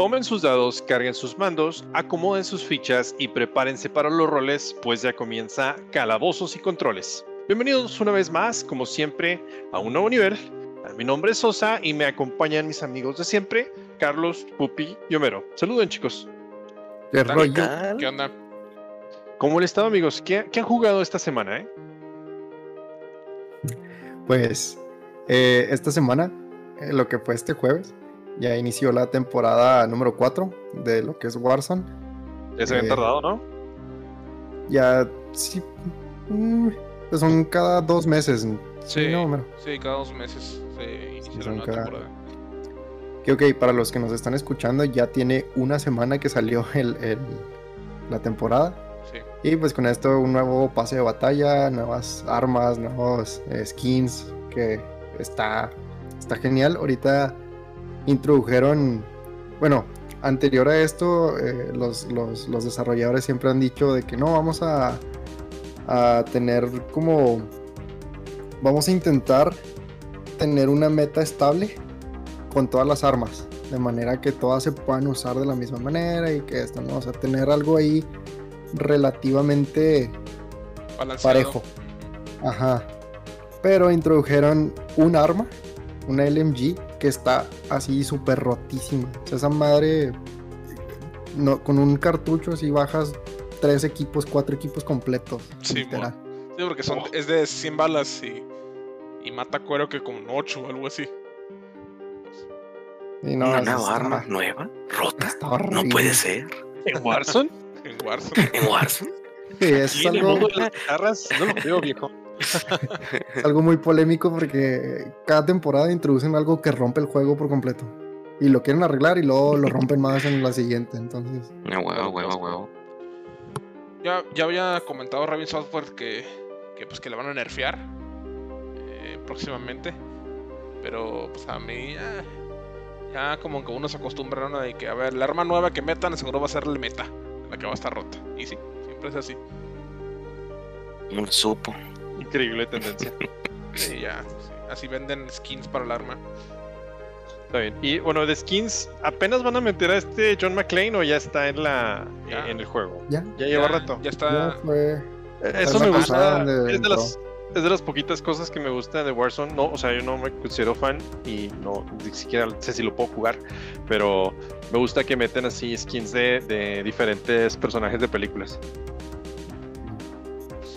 Tomen sus dados, carguen sus mandos, acomoden sus fichas y prepárense para los roles, pues ya comienza Calabozos y Controles. Bienvenidos una vez más, como siempre, a un nuevo nivel. Mi nombre es Sosa y me acompañan mis amigos de siempre, Carlos, Pupi y Homero. Saluden, chicos. ¿Qué rollo? ¿Qué onda? ¿Cómo han estado, amigos? ¿Qué, qué han jugado esta semana, eh? Pues eh, esta semana, eh, lo que fue este jueves, ya inició la temporada número 4 de lo que es Warzone. Ya se habían Eh, tardado, ¿no? Ya, sí, mm, pues son cada dos meses. Sí, no, sí, cada dos meses se inicia la son nueva cada- temporada. Que ok, para los que nos están escuchando, ya tiene una semana que salió el, el- la temporada. Sí. Y pues con esto un nuevo pase de batalla, nuevas armas, nuevos eh, skins, que está, está genial. Ahorita introdujeron, bueno, anterior a esto, eh, los, los- los desarrolladores siempre han dicho de que no, vamos a, a tener como, vamos a intentar tener una meta estable con todas las armas, de manera que todas se puedan usar de la misma manera y que esto, ¿no? O sea, tener algo ahí relativamente Balanceado. parejo. Ajá. Pero introdujeron un arma, una LMG, que está así súper rotísima. O sea, esa madre, no, con un cartucho así bajas tres equipos, cuatro equipos completos. Sí, literal. Sí, porque son, Oh. es de 100 balas y, y mata cuero que con 8 o algo así. Y no, ¿Una nueva está- arma nueva? ¿Rota? está No puede ser. ¿En Warzone? En Warzone. ¿En Warzone? Sí, es ¿Y en el algo, mundo de las guitarras? No lo creo, viejo. Es algo muy polémico porque cada temporada introducen algo que rompe el juego por completo. Y lo quieren arreglar y luego lo rompen más en la siguiente. Entonces, A huevo, huevo, huevo. Ya, ya había comentado Raven Software que, que, pues, que le van a nerfear eh, próximamente. Pero pues a mí ya, ya como que uno se acostumbra ¿no? de que a ver, la arma nueva que metan seguro va a ser la meta, la que va a estar rota. Y sí, siempre es así. No lo supo. Increíble tendencia. Sí, ya, sí, así venden skins para el arma. Está bien. Y bueno, de skins, ¿apenas van a meter a este John McClane o ya está en la Ya. en el juego? ya. Ya lleva Ya- rato. Ya Ya está. fue. Eh, Eso me gusta. Es de, las, es de las poquitas cosas que me gusta de Warzone. No, o sea, yo no me considero fan y no ni siquiera sé si lo puedo jugar. Pero me gusta que meten así skins de, de diferentes personajes de películas.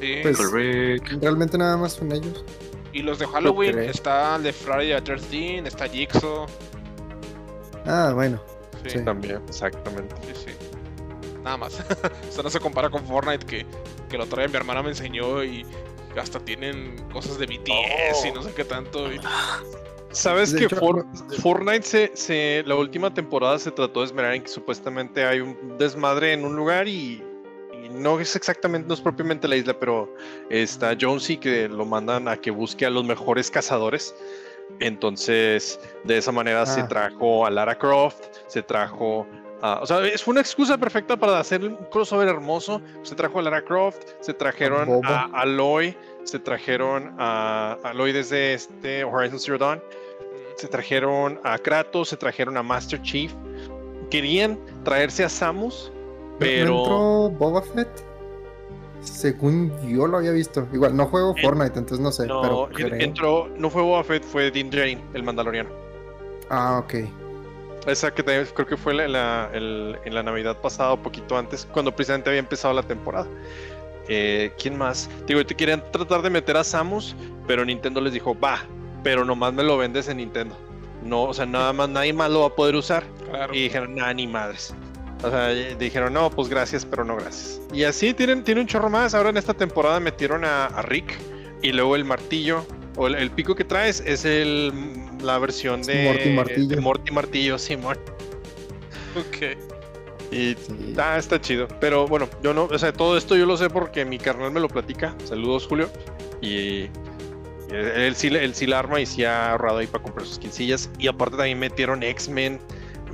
Sí. Pues-. Realmente nada más son ellos. y los de Halloween está el de Friday the 13 está Jigsaw. Ah, bueno. Sí, Sí. También, exactamente. sí, sí. Nada más. Esto no se compara con Fortnite que, que lo trae mi hermana me enseñó y hasta tienen cosas de BTS y Oh. no sé qué tanto. y- ¿Sabes De que hecho, For- no- Fortnite se, se- la última temporada se trató de esmerar en que supuestamente hay un desmadre en un lugar y, y no es exactamente, no es propiamente la isla, pero está Jonesy que lo mandan a que busque a los mejores cazadores. Entonces, de esa manera se Ah. trajo a Lara Croft, se trajo a- o sea, es una excusa perfecta para hacer un crossover hermoso. Se trajo a Lara Croft, se trajeron a Aloy, se trajeron a Aloy desde este Horizon Zero Dawn se trajeron a Kratos, se trajeron a Master Chief. Querían traerse a Samus, ¿No- pero ¿No entró Boba Fett? Según yo lo había visto. Igual, no juego En- Fortnite, entonces no sé. no, pero creo. entró, no fue Boba Fett, fue Din Djarin, el Mandaloriano. Ah, ok. Esa que también creo que fue la- la- el- en la Navidad pasada, o poquito antes, cuando precisamente había empezado la temporada. Eh, ¿Quién más? Digo, te querían tratar de meter a Samus, pero Nintendo les dijo, va, pero nomás me lo vendes en Nintendo. No, o sea, nada más, nadie más lo va a poder usar. Claro. Y dijeron, nada, ni madres. O sea, dijeron, no, pues gracias, pero no gracias. Y así tienen, tienen un chorro más. Ahora en esta temporada metieron a, a Rick y luego el martillo, o el, el pico que traes es el, la versión de Morty Martillo. de Morty Martillo, Simón. Ok. Y Sí. ah, está chido. Pero bueno, yo no, o sea, todo esto yo lo sé porque mi carnal me lo platica. Saludos, Julio. Y, y él, sí, él sí la arma y sí ha ahorrado ahí para comprar sus quinsillas. Y aparte también metieron X-Men,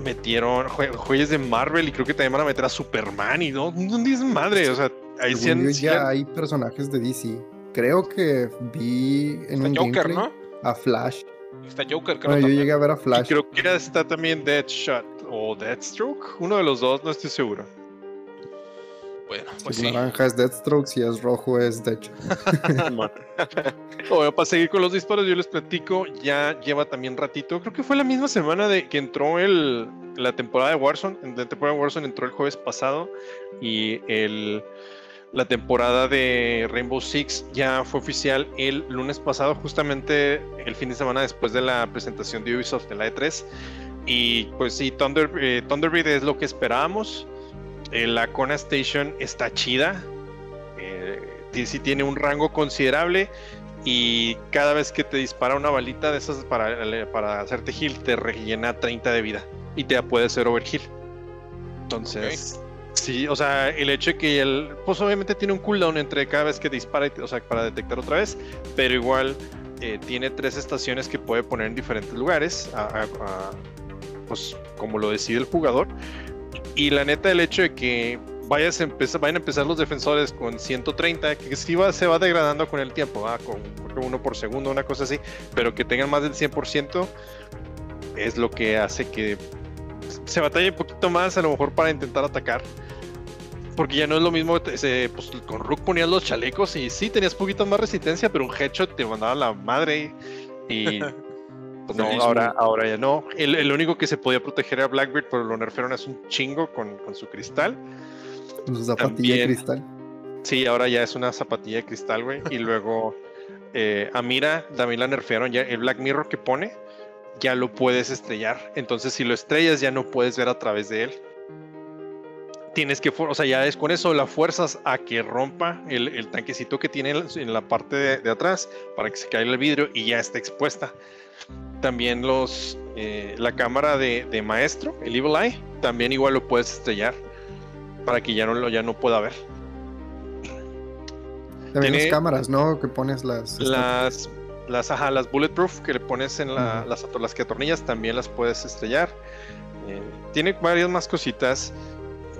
metieron jue- de Marvel y creo que también van a meter a Superman y no, no dices madre, o sea, ahí sí han- ya han- hay personajes de DC. Creo que vi en Está un Joker, gameplay ¿no? a Flash. Está Joker, creo Bueno, yo llegué a ver a y Flash. creo que está también Deadshot o Deathstroke. Uno de los dos, no estoy seguro. Bueno, pues sí. naranja es Deathstroke, si es rojo es Death. Bueno, para seguir con los disparos, yo les platico, ya lleva también ratito, creo que fue la misma semana de que entró el, la temporada de Warzone, la temporada de Warzone entró el jueves pasado y el, la temporada de Rainbow Six ya fue oficial el lunes pasado, justamente el fin de semana después de la presentación de Ubisoft en la E3. Y pues sí, Thunder, eh, Thunderbird es lo que esperábamos. Eh, la Kona Station está chida. Eh, sí tiene un rango considerable y cada vez que te dispara una balita de esas para, para hacerte heal te rellena 30 de vida y te puede hacer overheal. Entonces, sí, o sea, el hecho de que el, pues obviamente tiene un cooldown entre cada vez que dispara, y o sea, para detectar otra vez, pero igual eh, tiene tres estaciones que puede poner en diferentes lugares, a- a- a- pues como lo decide el jugador. Y la neta, el hecho de que vayas a vayan a empezar los defensores con 130, que sí va, se va degradando con el tiempo, ¿va? con creo que uno por segundo, una cosa así, pero que tengan más del 100% es lo que hace que se batalle un poquito más a lo mejor para intentar atacar. Porque ya no es lo mismo, te- se- pues, con Rook ponías los chalecos y sí tenías poquito más resistencia, pero un headshot te mandaba la madre y... Pues no, ahora, ahora ya no. El, el único que se podía proteger era Blackbeard, pero lo nerfearon hace un chingo con, con su cristal. Con su zapatilla de También. cristal. Sí, ahora ya es una zapatilla de cristal, güey. Y luego eh, a Mira también la nerfearon. Ya el Black Mirror que pone, ya lo puedes estrellar. Entonces, si lo estrellas, ya no puedes ver a través de él. Tienes que, o sea, ya es con eso la fuerzas a que rompa el, el tanquecito que tiene en la- en la parte de, de atrás para que se caiga el vidrio y ya esté expuesta. También los eh, la cámara de, de maestro, el Evil Eye, también igual lo puedes estrellar para que ya no lo ya no pueda ver. También Tiene- las cámaras, ¿no? Que pones las. Las, las, ajá, las bulletproof que le pones en la, las que atornillas también las puedes estrellar. Eh, tiene varias más cositas.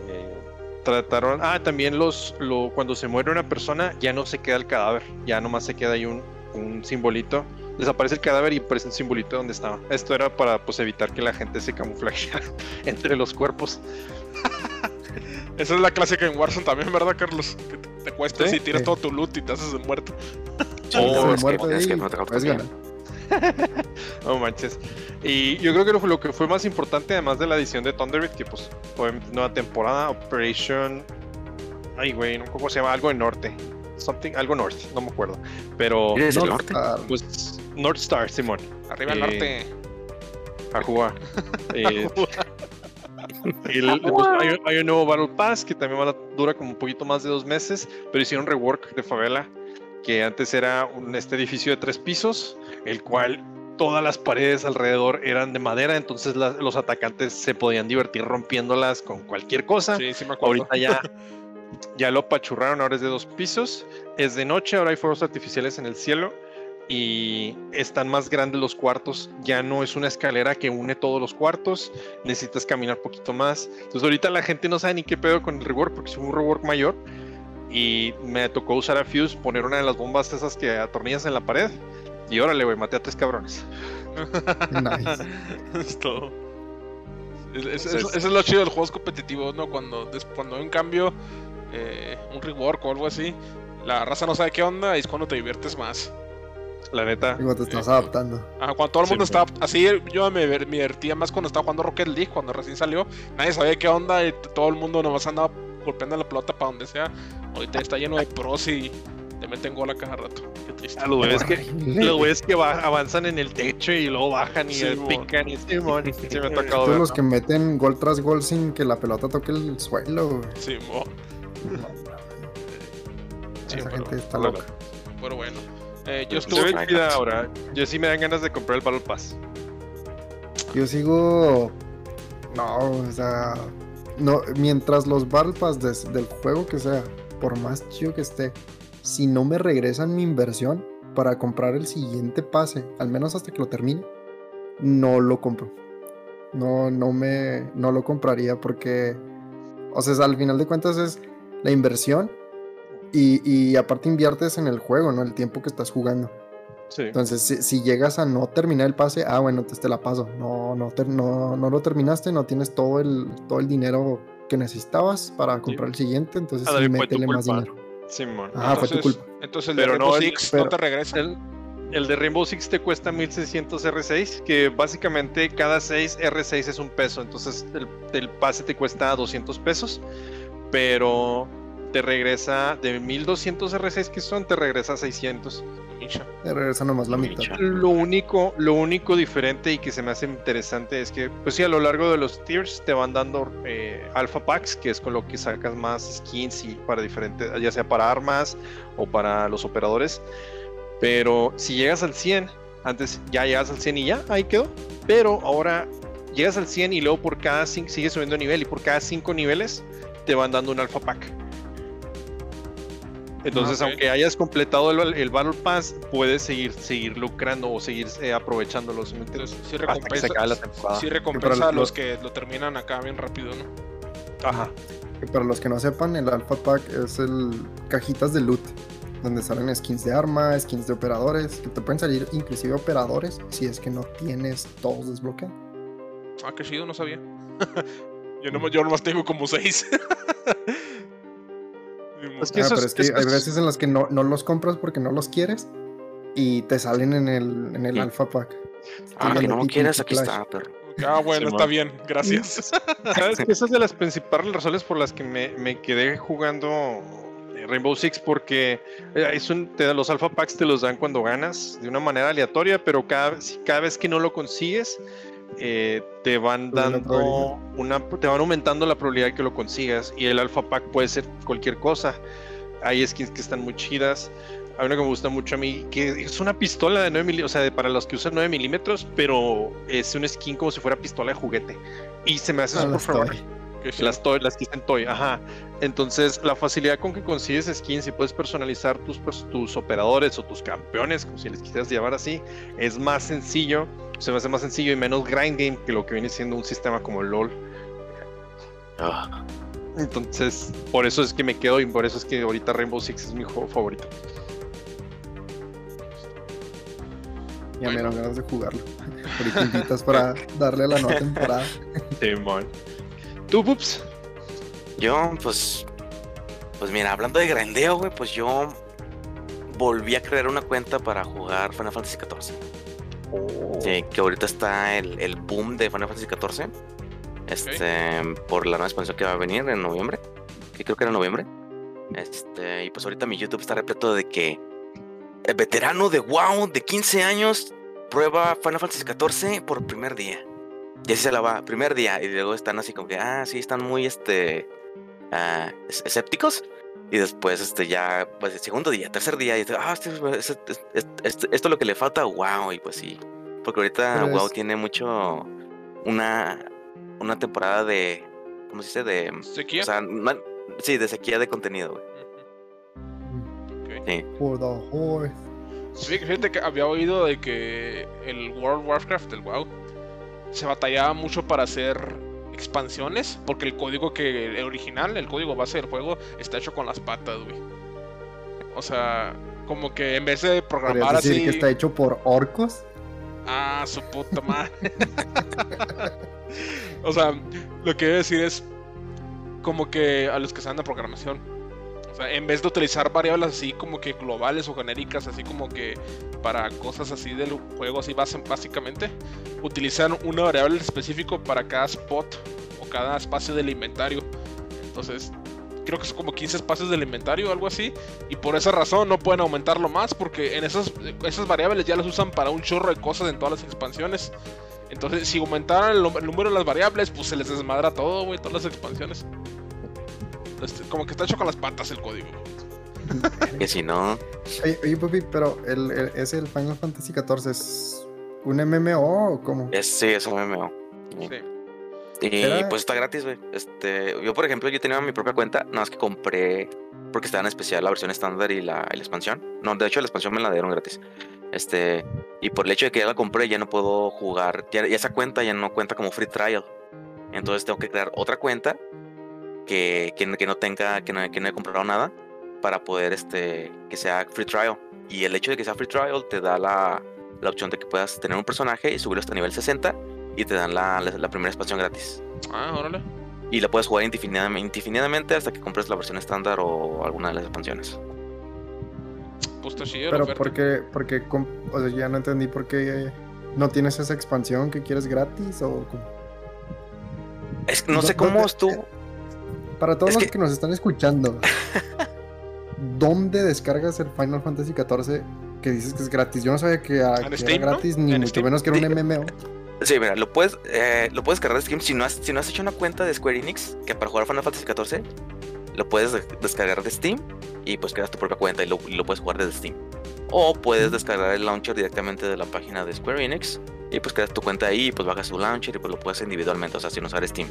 Eh, trataron. Ah, también los. Lo, cuando se muere una persona, ya no se queda el cadáver. Ya nomás se queda ahí un, un simbolito. Desaparece el cadáver y aparece un simbolito donde estaba. Esto era para pues evitar que la gente se camuflajeara entre los cuerpos. Esa es la clásica en Warzone también, ¿verdad, Carlos? Que te, te cuestas Sí. y tiras Sí. todo tu loot y te haces el muerto. Oh, es que- muerto es que no te. No manches. Y yo creo que lo, lo que fue más importante, además de la edición de Thunderbird, que pues obviamente nueva temporada, Operation. Ay, güey, no cómo se llama, algo de norte. Something, algo norte, no me acuerdo. Pero ¿Eres del norte? ah, pues North Star, Simón, Arriba al Eh, norte. a jugar. Eh, el- pues, hay, hay un nuevo Battle Pass que también va a- dura como un poquito más de dos meses, pero hicieron rework de favela, que antes era un, este edificio de tres pisos, el cual todas las paredes alrededor eran de madera, entonces la- los atacantes se podían divertir rompiéndolas con cualquier cosa. Sí, sí me acuerdo. Ahorita ya, ya lo apachurraron, ahora es de dos pisos, es de noche, ahora hay fuegos artificiales en el cielo y están más grandes los cuartos, ya no es una escalera que une todos los cuartos, necesitas caminar poquito más. Entonces ahorita la gente no sabe ni qué pedo con el rework porque es un rework mayor y me tocó usar a Fuse, poner una de las bombas esas que atornillas en la pared y órale, güey, maté a tres cabrones. Nice. es todo. Es- es- es- lo chido de los juegos competitivos, ¿no? Cuando, cuando hay un cambio, eh, un rework o algo así, la raza no sabe qué onda y es cuando te diviertes más. La neta. Digo, te estás Sí. adaptando. Ajá, cuando todo el Sí, mundo mo. estaba así, yo me, me divertía más cuando estaba jugando Rocket League, cuando recién salió. Nadie sabía qué onda y todo el mundo nomás andaba golpeando la pelota para donde sea. Ahorita está lleno de pros y te meten gol a cada rato. Qué triste. A los güeyes que, los avanzan en el techo y luego bajan y Sí, pican y sí me ha tocado Todos ver. los que meten gol tras gol sin que la pelota toque el suelo. Sí, mo. Sí, Esa pero- gente está pero- loca. pero bueno. Eh, yo estuve. ve chida ahora. Yo sí me dan ganas de comprar el Battle Pass. Yo sigo. No, o sea. No, mientras los Battle Pass des- del juego que sea, por más chido que esté, si no me regresan mi inversión para comprar el siguiente pase, al menos hasta que lo termine, no lo compro. No, no me. No lo compraría porque. O sea, al final de cuentas es la inversión. Y, y aparte inviertes en el juego, ¿no? El tiempo que estás jugando. Sí. Entonces, si, si llegas a no terminar el pase, ah, bueno, te la paso. No, no, ter- no, no lo terminaste, no tienes todo el, todo el dinero que necesitabas para comprar el siguiente, entonces sí, tu métele más culpa. dinero. Simón. Ah, fue tu entonces, culpa. entonces el de Pero Rainbow no, el- Six no te regresa. El, el de Rainbow Six te cuesta 1600 R6, que básicamente cada 6 R6 es un peso, entonces el, el pase te cuesta 200 pesos, pero te regresa de 1200 R6 que son, te regresa 600. Micha. Te regresa nomás la mitad. Lo único, lo único diferente y que se me hace interesante es que, pues sí, a lo largo de los tiers te van dando eh, alpha packs, que es con lo que sacas más skins y para diferentes, ya sea para armas o para los operadores. Pero si llegas al 100, antes ya llegas al 100 y ya, ahí quedó. Pero ahora llegas al 100 y luego por cada 5 sigues subiendo nivel y por cada 5 niveles te van dando un alpha pack. Entonces, Ah, aunque hayas completado el, el Battle Pass, puedes seguir, seguir lucrando o seguir eh, aprovechándolos. ¿me entiendes? Entonces, sí Hasta que recompensa, se acabe la temporada. sí recompensa Pero a los los- que lo terminan acá bien rápido, ¿no? Ajá. Que para los que no sepan, el Alpha Pack es el cajitas de loot, donde salen skins de arma, skins de operadores, que te pueden salir inclusive operadores si es que no tienes todos desbloqueados. Ah, qué chido, no sabía. yo, nomás, yo nomás tengo como seis. Es que Ah, pero es- es que es- hay es- veces en las que no, no los compras porque no los quieres y te salen en el, en el Sí. Alpha Pack. Ah, que no lo quieres, aquí está, perro. Ah, bueno, Simón. está bien, gracias. ¿Sabes que Esa es de las principales razones por las que me, me quedé jugando eh, Rainbow Six porque eh, es un- te, los alpha packs te los dan cuando ganas de una manera aleatoria, pero cada, cada vez que no lo consigues eh, te van Pues dando una, te van aumentando la probabilidad de que lo consigas y el alpha pack puede ser cualquier cosa. Hay skins que están muy chidas. Hay una que me gusta mucho a mí, que es una pistola de 9 milímetros, o sea, de- para los que usan 9 milímetros, pero es un skin como si fuera pistola de juguete. Y se me hace Ah, súper las favor- las toy, las que dicen toy, ajá. Entonces, la facilidad con que consigues skins y puedes personalizar tus, pers- tus operadores o tus campeones, como si les quisieras llamar así, es más sencillo, se me hace más sencillo y menos grind game que lo que viene siendo un sistema como LOL. Ah, Entonces, por eso es que me quedo y por eso es que ahorita Rainbow Six es mi juego favorito. Ya me dieron ganas de jugarlo. Ahorita invitas para darle la nueva temporada. ¿Tú, Pups? Yo, pues. Pues mira, hablando de grandeo, güey, pues yo volví a crear una cuenta para jugar Final Fantasy XIV. Sí, que ahorita está el, el boom de Final Fantasy XIV. Este, por la nueva expansión que va a venir en noviembre. Que creo que era noviembre. Este, y pues ahorita mi YouTube está repleto de que el veterano de WoW de 15 años prueba Final Fantasy XIV por primer día. Y así se la va, primer día. Y luego están así como que, ah, sí, están muy este ah, es- escépticos. Y después, este, ya, pues, el segundo día, tercer día, y este, ah, este- este- este- este- esto es lo que le falta WoW. Y pues sí, porque ahorita Pero WoW es- tiene mucho, una, una temporada de, ¿cómo se dice? De, ¿Sequía? o sea, sí, de sequía de contenido, güey. Sí. For the horse. Sí, Fíjate que había oído de que el World of Warcraft, el WoW, se batallaba mucho para hacer expansiones, porque el código que el original, el código base del juego, está hecho con las patas, güey. O sea, como que en vez de programar ¿Podrías decir así, que está hecho por orcos? ah, su puta madre. o sea, lo que quiero decir es como que a los que saben de programación, sea, en vez de utilizar variables así como que globales o genéricas, así como que para cosas así del juego, así básicamente, utilizan una variable específico para cada spot o cada espacio del inventario. Entonces, creo que son como 15 espacios del inventario o algo así, y por esa razón no pueden aumentarlo más, porque en esas, esas variables ya las usan para un chorro de cosas en todas las expansiones. Entonces, si aumentaran el, el número de las variables, pues se les desmadra todo, güey, todas las expansiones. Este, como que está hecho con las patas el código. Que si no, Oye, oye, Pupi, pero el, el- ¿es el Final Fantasy XIV es un MMO o cómo? es, sí, es un MMO. Sí. Y Era- pues está gratis, güey. Este, yo, por ejemplo, yo tenía mi propia cuenta, nada más que compré porque estaba en especial la versión estándar y la, y la expansión. No, de hecho, la expansión me la dieron gratis. Este, y por el hecho de que ya la compré, ya no puedo jugar. Ya, ya esa cuenta ya no cuenta como free trial. Entonces tengo que crear otra cuenta que, que, no- que no tenga, que no, que no he comprado nada para poder, este, que sea free trial. Y el hecho de que sea free trial te da la, la opción de que puedas tener un personaje y subirlo hasta nivel 60 y te dan la, la, la primera expansión gratis. Ah, órale. Y la puedes jugar indefinidamente, indefinidamente hasta que compres la versión estándar o alguna de las expansiones. Pues está chido la Pero porque, porque, o sea, ya no entendí por qué no tienes esa expansión que quieres gratis o? Es que no sé ¿Dó- cómo dónde- estuvo. Para todos Es los que- que... nos están escuchando, ¿dónde descargas el Final Fantasy XIV que dices que es gratis? Yo no sabía que, ah, En que Steam, era ¿no? gratis, ni En mucho Steam. menos que era un MMO. Sí, mira, lo puedes, eh, lo puedes cargar de Steam si no, has, si no has hecho una cuenta de Square Enix, que para jugar Final Fantasy XIV, lo puedes de- descargar de Steam y pues creas tu propia cuenta y lo, y lo puedes jugar desde Steam. O puedes descargar el launcher directamente de la página de Square Enix y pues creas tu cuenta ahí y pues bajas tu launcher y pues lo puedes hacer individualmente, o sea, sin usar Steam.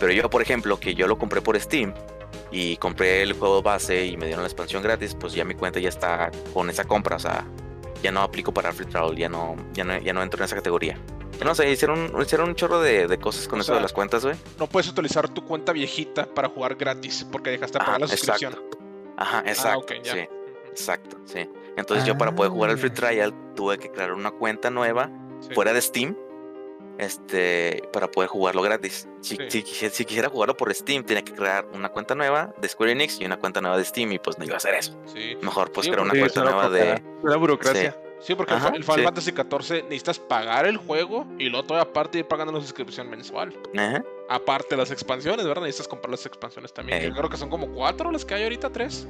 Pero yo, por ejemplo, que yo lo compré por Steam y compré el juego base y me dieron la expansión gratis, pues ya mi cuenta ya está con esa compra, o sea, ya no aplico para Free Trial, ya no, ya no, ya no entro en esa categoría. No sé, hicieron, hicieron un chorro de, de cosas con O eso de las cuentas, güey. No puedes utilizar tu cuenta viejita para jugar gratis porque dejaste de Ajá, pagar la suscripción. exacto. Ajá, exacto. Ah, ya. Sí, exacto, sí. Entonces yo para poder jugar el free Ah. trial tuve que crear una cuenta nueva Sí. fuera de Steam. Este, para poder jugarlo gratis. Si, Sí. si quisi- si quisiera jugarlo por Steam, tenía que crear una cuenta nueva de Square Enix y una cuenta nueva de Steam, y pues no iba a hacer eso. Sí. Mejor pues Sí, crear una Sí, cuenta nueva de. una burocracia. Sí, porque el Ajá, Fi- el Final sí. Fantasy XIV necesitas pagar el juego y luego todavía aparte ir pagando la suscripción mensual. Ajá. Aparte las expansiones, ¿verdad? Necesitas comprar las expansiones también. creo que son como cuatro las que hay ahorita, tres.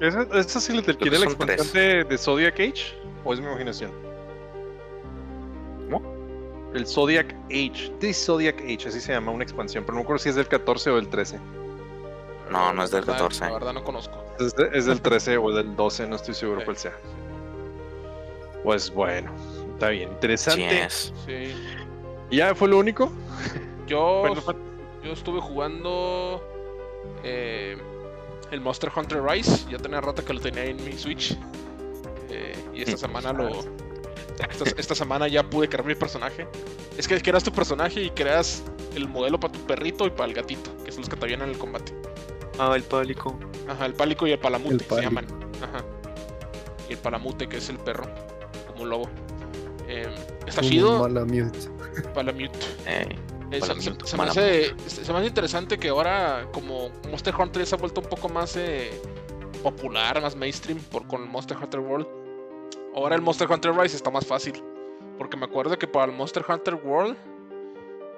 ¿Esa, esa sí le te la expansión de, de Zodiac Age? ¿O es mi imaginación? El Zodiac Age. The Zodiac Age, así se llama, una expansión. Pero no me acuerdo si es del 14 o del 13. No, no es del La verdad- 14. La verdad no conozco. Es, de- es del 13 o del 12, no estoy seguro Sí. cuál sea. Pues bueno, está bien, interesante. Sí. ¿Y ¿Ya fue lo único? Yo, yo estuve jugando eh, el Monster Hunter Rise. Ya tenía rato que lo tenía en mi Switch. Eh, y esta semana lo. Esta, esta semana ya pude crear mi personaje. Es que creas tu personaje y creas el modelo para tu perrito y para el gatito, que son los que te vienen en el combate. Ah, el pálico. Ajá, el pálico y el palamute El se pálico. llaman. Ajá. Y el palamute, que es el perro, como un lobo. Eh, está chido, Malamute. palamute. Eh, Eh, se, Palamute, se- se me hace, se me hace interesante que ahora, como Monster Hunter ya se ha vuelto un poco más eh, popular, más mainstream por, con Monster Hunter World, ahora el Monster Hunter Rise está más fácil. Porque me acuerdo que para el Monster Hunter World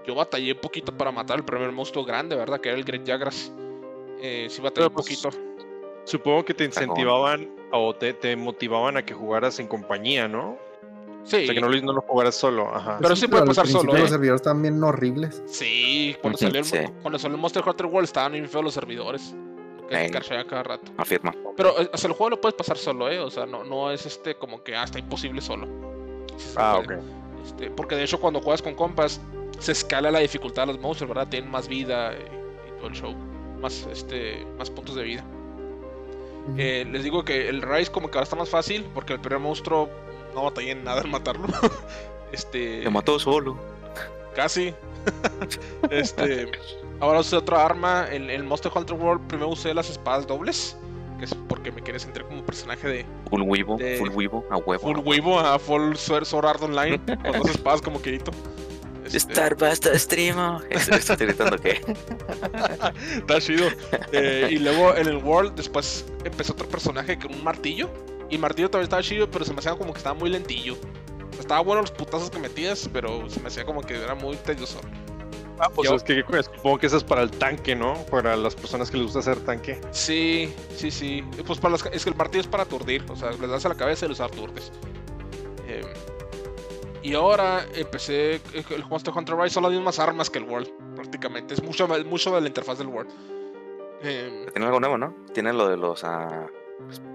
yo batallé un poquito para matar el primer monstruo grande, ¿verdad? Que era el Great Jagras. Eh, sí batallé un pues, poquito. Supongo que te incentivaban o te, te motivaban a que jugaras en compañía, ¿no? Sí, O sea, que no lo, no lo jugaras solo. Ajá. Pero sí puede pasar solo, Los ¿eh? servidores están bien horribles. sí, cuando Ujú, salió, el, sí. cuando salió el Monster Hunter World estaban bien feos los servidores. Que crashea cada rato. afirma. Pero eh, o sea, el juego lo puedes pasar solo, ¿eh? O sea, no, no es este como que hasta imposible solo. Sí Ah, puede. ok. Este, porque de hecho cuando juegas con compas se escala la dificultad de los monstruos, ¿verdad? Tienen más vida y, y todo el show. Más, este, más puntos de vida. Eh, les digo que el Rise como que ahora está más fácil porque el primer monstruo no batallé en nada en matarlo. este... Te mató solo. Casi. este. Ahora usé otra arma. En el Monster Hunter World primero usé las espadas dobles. Que es porque me quería sentir como personaje de Full Weibo, De- full Weibo, a huevo. Full Weibo a Full Sword Sword Art Online. con dos espadas como quedito. Este, Starbasta Streamo. Eso estoy gritando que. está chido. Eh, y luego en el World después empezó otro personaje con un martillo. Y el martillo también estaba chido, pero se me hacía como que estaba muy lentillo. Estaba bueno los putazos que metías, pero se me hacía como que era muy tedioso. Ah, pues Yo- es que supongo que eso es para el tanque, ¿no? Para las personas que les gusta hacer tanque. Sí, sí, sí. Pues para las, es que el martillo es para aturdir, o sea, les das a la cabeza y los aturdes. Eh, y ahora empecé eh, el Monster Hunter Rise son las mismas armas que el World, prácticamente. Es mucho, mucho de la interfaz del World. Eh, Tiene algo nuevo, ¿no? Tiene lo de los. ah,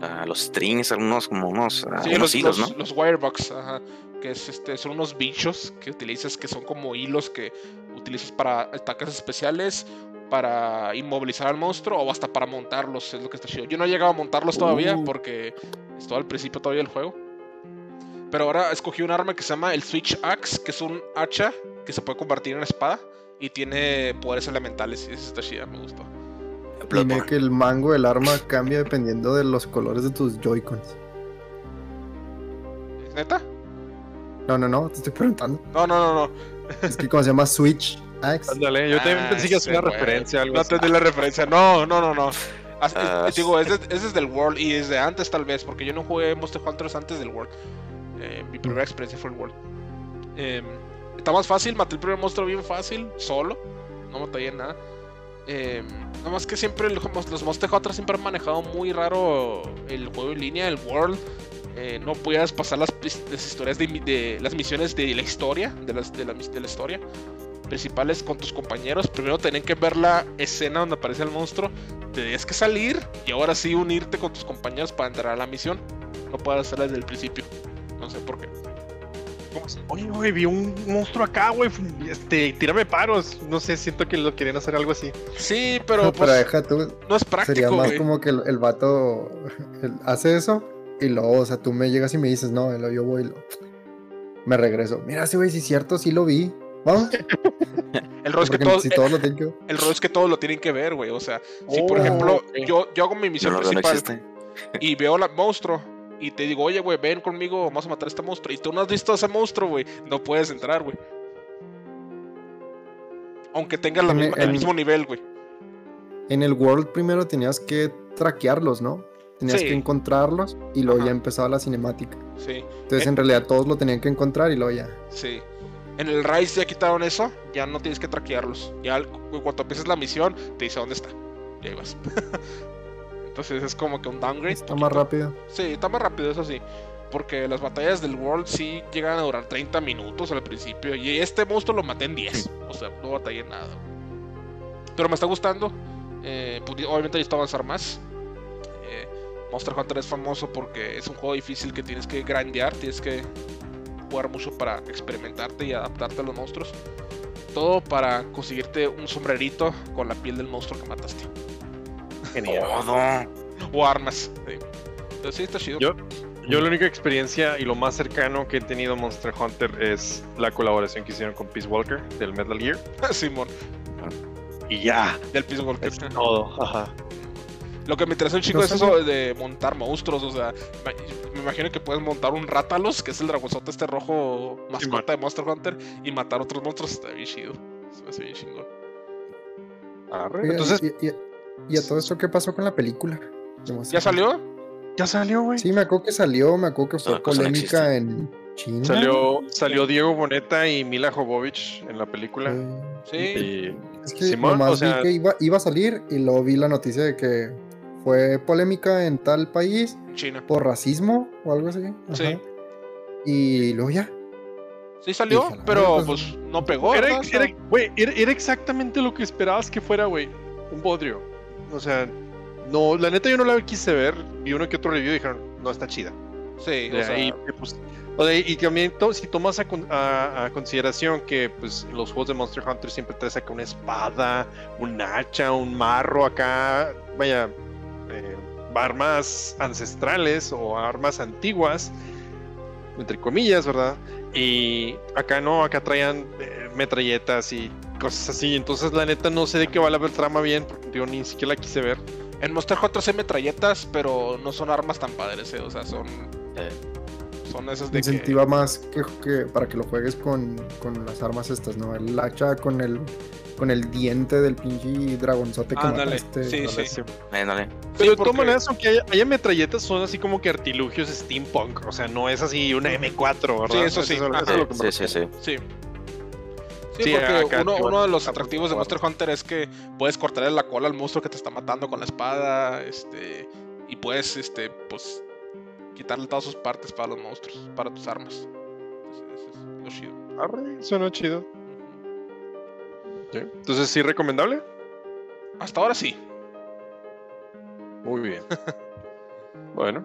ah, los strings, algunos como unos, sí, unos los, hilos, los, ¿no? los Wirebugs, ajá, que es, este, son unos bichos que utilizas que son como hilos que utilizas para ataques especiales, para inmovilizar al monstruo o hasta para montarlos, es lo que está chido. Yo no he llegado a montarlos todavía Uh. porque estoy al principio todavía del juego. Pero ahora escogí un arma que se llama el Switch Axe, que es un hacha que se puede convertir en espada y tiene poderes elementales. Y eso está chida, me gustó. Dime que el mango del arma cambia dependiendo de los colores de tus Joy-Cons. ¿Neta? No, no, no, te estoy preguntando. No, no, no, no. Es que como se llama Switch Axe. Ándale, yo también Ah, pensé que hacía una referencia algo No entendí la referencia. No, no, no, no. Ah, es- digo, ese, ese es del World y desde antes tal vez, porque yo no jugué Monster Hunters antes del World. Eh, mi primera experiencia fue el World. Eh, está más fácil, maté el primer monstruo bien fácil, solo. No batallé en nada. Eh, nada más que siempre el- los Monster Hunters siempre han manejado muy raro el juego en línea, el World. Eh, no podías pasar las, historias de, mi- de- las misiones de la historia, de, las, de, la, de la historia principales con tus compañeros. Primero tenían que ver la escena donde aparece el monstruo. Tenías que salir y ahora sí unirte con tus compañeros para entrar a la misión. No puedes hacerla desde el principio. No sé por qué. ¿Cómo así? Oye, güey, vi un monstruo acá, güey. Este, tírame paros. No sé, siento que lo querían hacer algo así. Sí, pero No, pues deja tú. no es Sería práctico, más güey. como que el, el vato el- hace eso y luego, o sea, tú me llegas y me dices, no, yo voy y lo... me regreso. Mira, ese güey, sí es cierto, sí lo vi. Vamos. El rollo es que todos, si todos lo tienen que el rollo es que todos lo tienen que ver, güey. O sea, si por Oh, ejemplo yo, yo hago mi misión no, no principal y veo al monstruo y te digo, oye, güey, ven conmigo, vamos a matar a este monstruo. Y tú no has visto a ese monstruo, güey. No puedes entrar, güey. Aunque tengas la En- misma- el mismo nivel, güey. En el World primero tenías que traquearlos, ¿no? Tenías Sí. que encontrarlos y luego Ajá. ya empezaba la cinemática. Sí. Entonces en realidad todos lo tenían que encontrar y luego ya. Sí. En el Rise ya quitaron eso, ya no tienes que traquearlos. Ya cuando empieces la misión, te dice dónde está. Y ahí vas. Entonces es como que un downgrade. Está más rápido. Sí, está más rápido, eso sí. Porque las batallas del World sí llegan a durar 30 minutos al principio. Y este monstruo lo maté en 10. O sea, no batallé nada. Pero me está gustando. Eh, pues, obviamente necesito avanzar más. Monster Hunter es famoso porque es un juego difícil que tienes que grandear. Tienes que jugar mucho para experimentarte y adaptarte a los monstruos. Todo para conseguirte un sombrerito con la piel del monstruo que mataste. Genial. Todo. O armas. Sí. Entonces sí, está chido. Yo- Yo la única experiencia y lo más cercano que he tenido a Monster Hunter es la colaboración que hicieron con Peace Walker del Metal Gear. Simón, Y ya, del Peace Walker. es todo. Ajá. Lo que me interesa un chico No es sabía. eso de montar monstruos. O sea, me, imagino que puedes montar un Rátalos, que es el dragonzote este rojo mascota de Monster Hunter, y matar otros monstruos. Está bien chido. Se me hace bien chingón. Arre. Oiga, Entonces, y, y- y a todo esto qué pasó con la película? ¿Ya salió? ya salió, güey. Sí, me acuerdo que salió, me acuerdo que fue cosa no polémica en China. Salió, salió Diego Boneta y Mila Jovovich en la película. Sí. Y Es que Simón, nomás o sea- vi que iba, iba a salir y luego vi la noticia de que fue polémica en tal país En China. por racismo o algo así. Ajá. Sí. Y luego ya. Sí salió, pero pues, pues no pegó. era, era- güey, era- era exactamente lo que esperabas que fuera, güey. Un bodrio. O sea, no, la neta yo no la quise ver. Vi uno que otro review y dijeron, no está chida. Sí, o sea, ahí, pues, o de- y también to- si tomas a, con- a- a consideración que pues los juegos de Monster Hunter siempre te saca una espada, un hacha, un marro acá, vaya, eh, armas ancestrales o armas antiguas, entre comillas, ¿verdad? Y acá no, acá traían eh, metralletas y cosas así. Entonces la neta no sé de qué va la trama bien, porque yo ni siquiera la quise ver. en Monster Hunter hay metralletas, pero no son armas tan padres, eh, O sea, son. Eh. Son esas de que. Incentiva más que, que para que lo juegues con, con las armas estas, ¿no? El hacha con el con el diente del pinche dragonzote que Ándale, mataste. sí, Ándale, sí. Ándale. Pero de porque- todas maneras, aunque haya, haya metralletas, son así como que artilugios steampunk. O sea, no es así una M4, ¿verdad? Sí, eso sí. es, Ajá. es lo que me Sí, sí, sí. Sí. Sí, Sí, porque acá uno, uno de los atractivos de Monster Hunter es que puedes cortarle la cola al monstruo que te está matando con la espada, este, y puedes, este, pues, quitarle todas sus partes para los monstruos, para tus armas. Eso- eso es lo chido. Arre, suena chido. Sí. Entonces, sí, recomendable. Hasta ahora sí. Muy bien. bueno,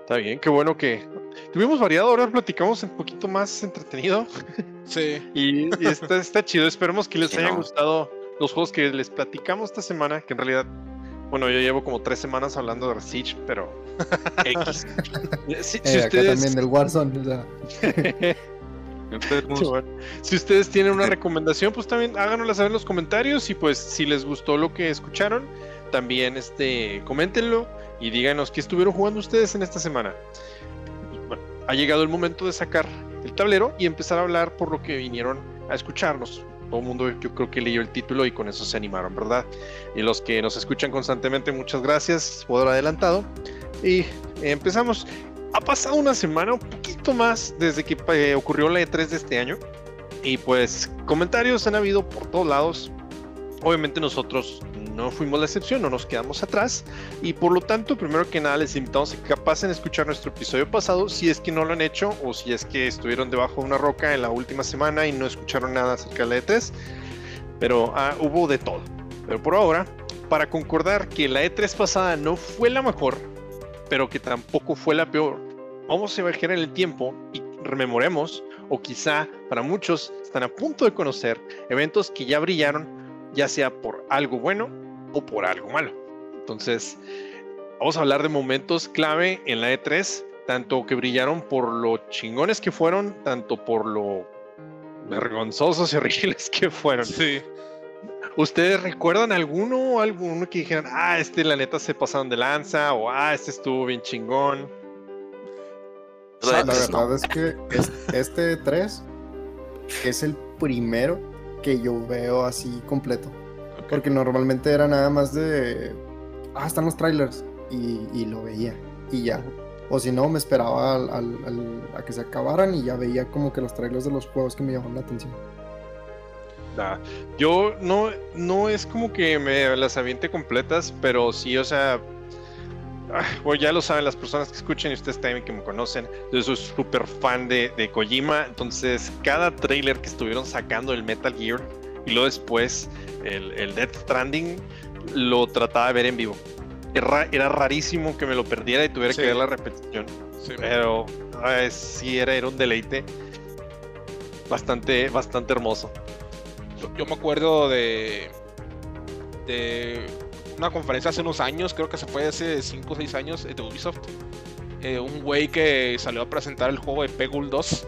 está bien. Qué bueno que tuvimos variado. Ahora platicamos un poquito más entretenido. Sí. Y, y está, está chido. Esperemos que les Sí, hayan no. gustado los juegos que les platicamos esta semana. Que en realidad, bueno, yo llevo como tres semanas hablando de Siege, pero. X. Si, si Eh, acá ustedes, también del Warzone. o sea. Si ustedes tienen una recomendación, pues también háganosla saber en los comentarios. Y pues, si les gustó lo que escucharon, también este, coméntenlo y díganos qué estuvieron jugando ustedes en esta semana. Bueno, ha llegado el momento de sacar el tablero y empezar a hablar por lo que vinieron a escucharnos. Todo el mundo yo creo que leyó el título y con eso se animaron, ¿verdad? Y los que nos escuchan constantemente, muchas gracias por adelantado. Y empezamos. Ha pasado una semana, un poquito más, desde que eh, ocurrió la E3 de este año. Y pues comentarios han habido por todos lados. Obviamente nosotros no fuimos la excepción, no nos quedamos atrás. Y por lo tanto, primero que nada, les invitamos a que pasen a escuchar nuestro episodio pasado, si es que no lo han hecho o si es que estuvieron debajo de una roca en la última semana y no escucharon nada acerca de la E3. Pero ah, hubo de todo. Pero por ahora, para concordar que la E3 pasada no fue la mejor, pero que tampoco fue la peor, vamos a viajar en el tiempo y rememoremos, o quizá para muchos están a punto de conocer, eventos que ya brillaron, ya sea por algo bueno o por algo malo. Entonces, vamos a hablar de momentos clave en la E3, tanto que brillaron por lo chingones que fueron, tanto por lo vergonzosos y horribles que fueron. Sí. ¿Ustedes recuerdan alguno alguno que dijeran, ah, este la neta se pasaron de lanza, o ah, este estuvo bien chingón? La verdad es que es- este 3 es el primero que yo veo así completo. Porque normalmente era nada más de. Ah, están los trailers. Y, y lo veía. Y ya. O si no, me esperaba al- al- al- a que se acabaran y ya veía como que los trailers de los juegos que me llamaban la atención. Nah, Yo no, no es como que me las aviente completas, pero sí, o sea, bueno, ya lo saben las personas que escuchen y ustedes también que me conocen, yo soy súper fan de, de Kojima, entonces cada trailer que estuvieron sacando del Metal Gear y luego después el, el Death Stranding lo trataba de ver en vivo. Era, era rarísimo que me lo perdiera y tuviera Sí. que ver la repetición, Sí, pero sí era, era un deleite bastante, bastante hermoso. yo, yo me acuerdo de de una conferencia hace unos años, creo que se fue hace 5 o 6 años eh, de Ubisoft. Eh, un güey que salió a presentar el juego de Pegul 2,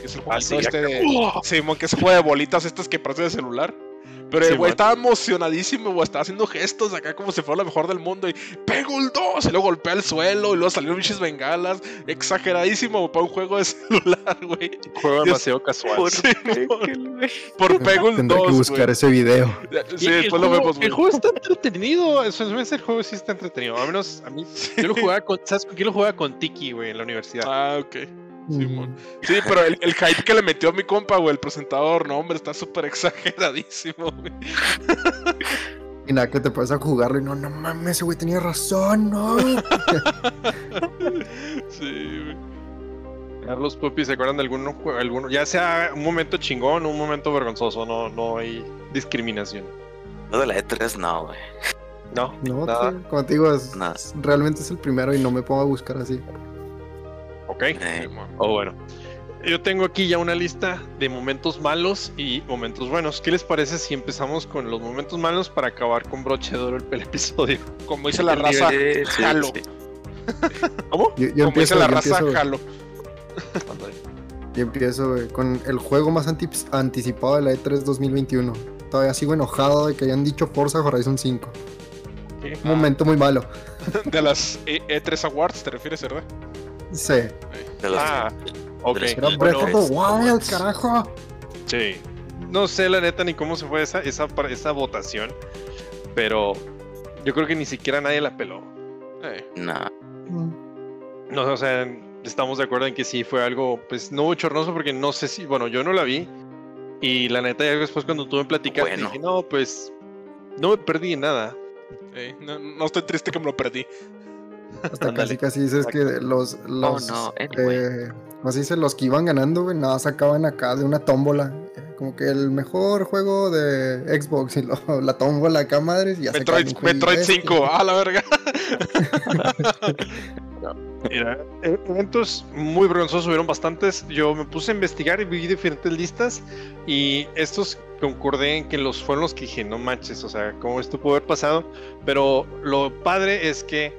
que es el juego Ah, sí, este de ¡Oh! Simón, que es el juego de bolitas estas que parecen de celular. Pero el Sí, güey estaba emocionadísimo, güey, estaba haciendo gestos acá como si fuera lo mejor del mundo y Pegul 2 y luego golpea el suelo y luego salieron bichos bengalas, exageradísimo güey, para un juego de celular, güey. juego Dios. demasiado casual. Por Sí, por Pegul Tendré 2, que buscar güey. ese video. Sí, Y el después lo juego- vemos, El güey. juego está entretenido. Eso es el juego sí está entretenido. Al menos a mí. Yo lo jugaba con. ¿Sabes con quién lo jugaba? Con Tiki, güey, en la universidad. Ah, ok. Simón. Mm. Sí, pero el, el hype que le metió a mi compa, güey, el presentador, no, hombre, está súper exageradísimo, güey. Y nada, que te puedes a jugarlo y no, no mames, ese güey tenía razón, no. Sí, güey. Carlos Pupi, ¿se acuerdan de alguno, alguno? Ya sea un momento chingón o un momento vergonzoso. No, no hay discriminación. Lo de la E3 no, güey. No, No, nada. tío, como te digo, es- Nada. realmente es el primero y no me pongo a buscar así. Ok. Eh. O bueno. Yo tengo aquí ya una lista de momentos malos y momentos buenos. ¿Qué les parece si empezamos con los momentos malos para acabar con broche de oro el, el episodio? Como dice la El raza, sí, sí, jalo. sí. ¿Cómo? Yo, yo Como empiezo, dice la yo raza, empiezo, jalo. Yo empiezo, con el juego más anti- anticipado de la E E3 2021. Todavía sigo enojado de que hayan dicho Forza Horizon 5. ¿Qué? Un momento muy malo. De las E- E3 Awards, ¿te refieres, verdad? Sí. De los- Ah, ok. de los- Breath bueno, of the es- Wild, carajo. Sí. No sé la neta ni cómo se fue esa, esa, votación, pero yo creo que ni siquiera nadie la peló. Eh, Nah. Mm. No, o sea, estamos de acuerdo en que sí fue algo, pues no bochornoso porque no sé si, bueno, yo no la vi y la neta ya después cuando tuve en platicar Bueno. dije, no, pues no me perdí en nada. eh, no, no estoy triste que me lo perdí. Hasta casi casi dices que los, los no, anyway. eh, ¿cómo se dice? Los que iban ganando, güey, nada, sacaban acá de una tómbola. eh, Como que el mejor juego de Xbox y lo- la tómbola acá, madres. Y ya Metroid, Metroid este. 5, a la verga. Mira, e- eventos muy vergonzosos, hubieron bastantes. Yo me puse a investigar y vi diferentes listas y estos concordé en que los fueron los que dije, no manches, o sea, cómo esto pudo haber pasado. Pero lo padre es que,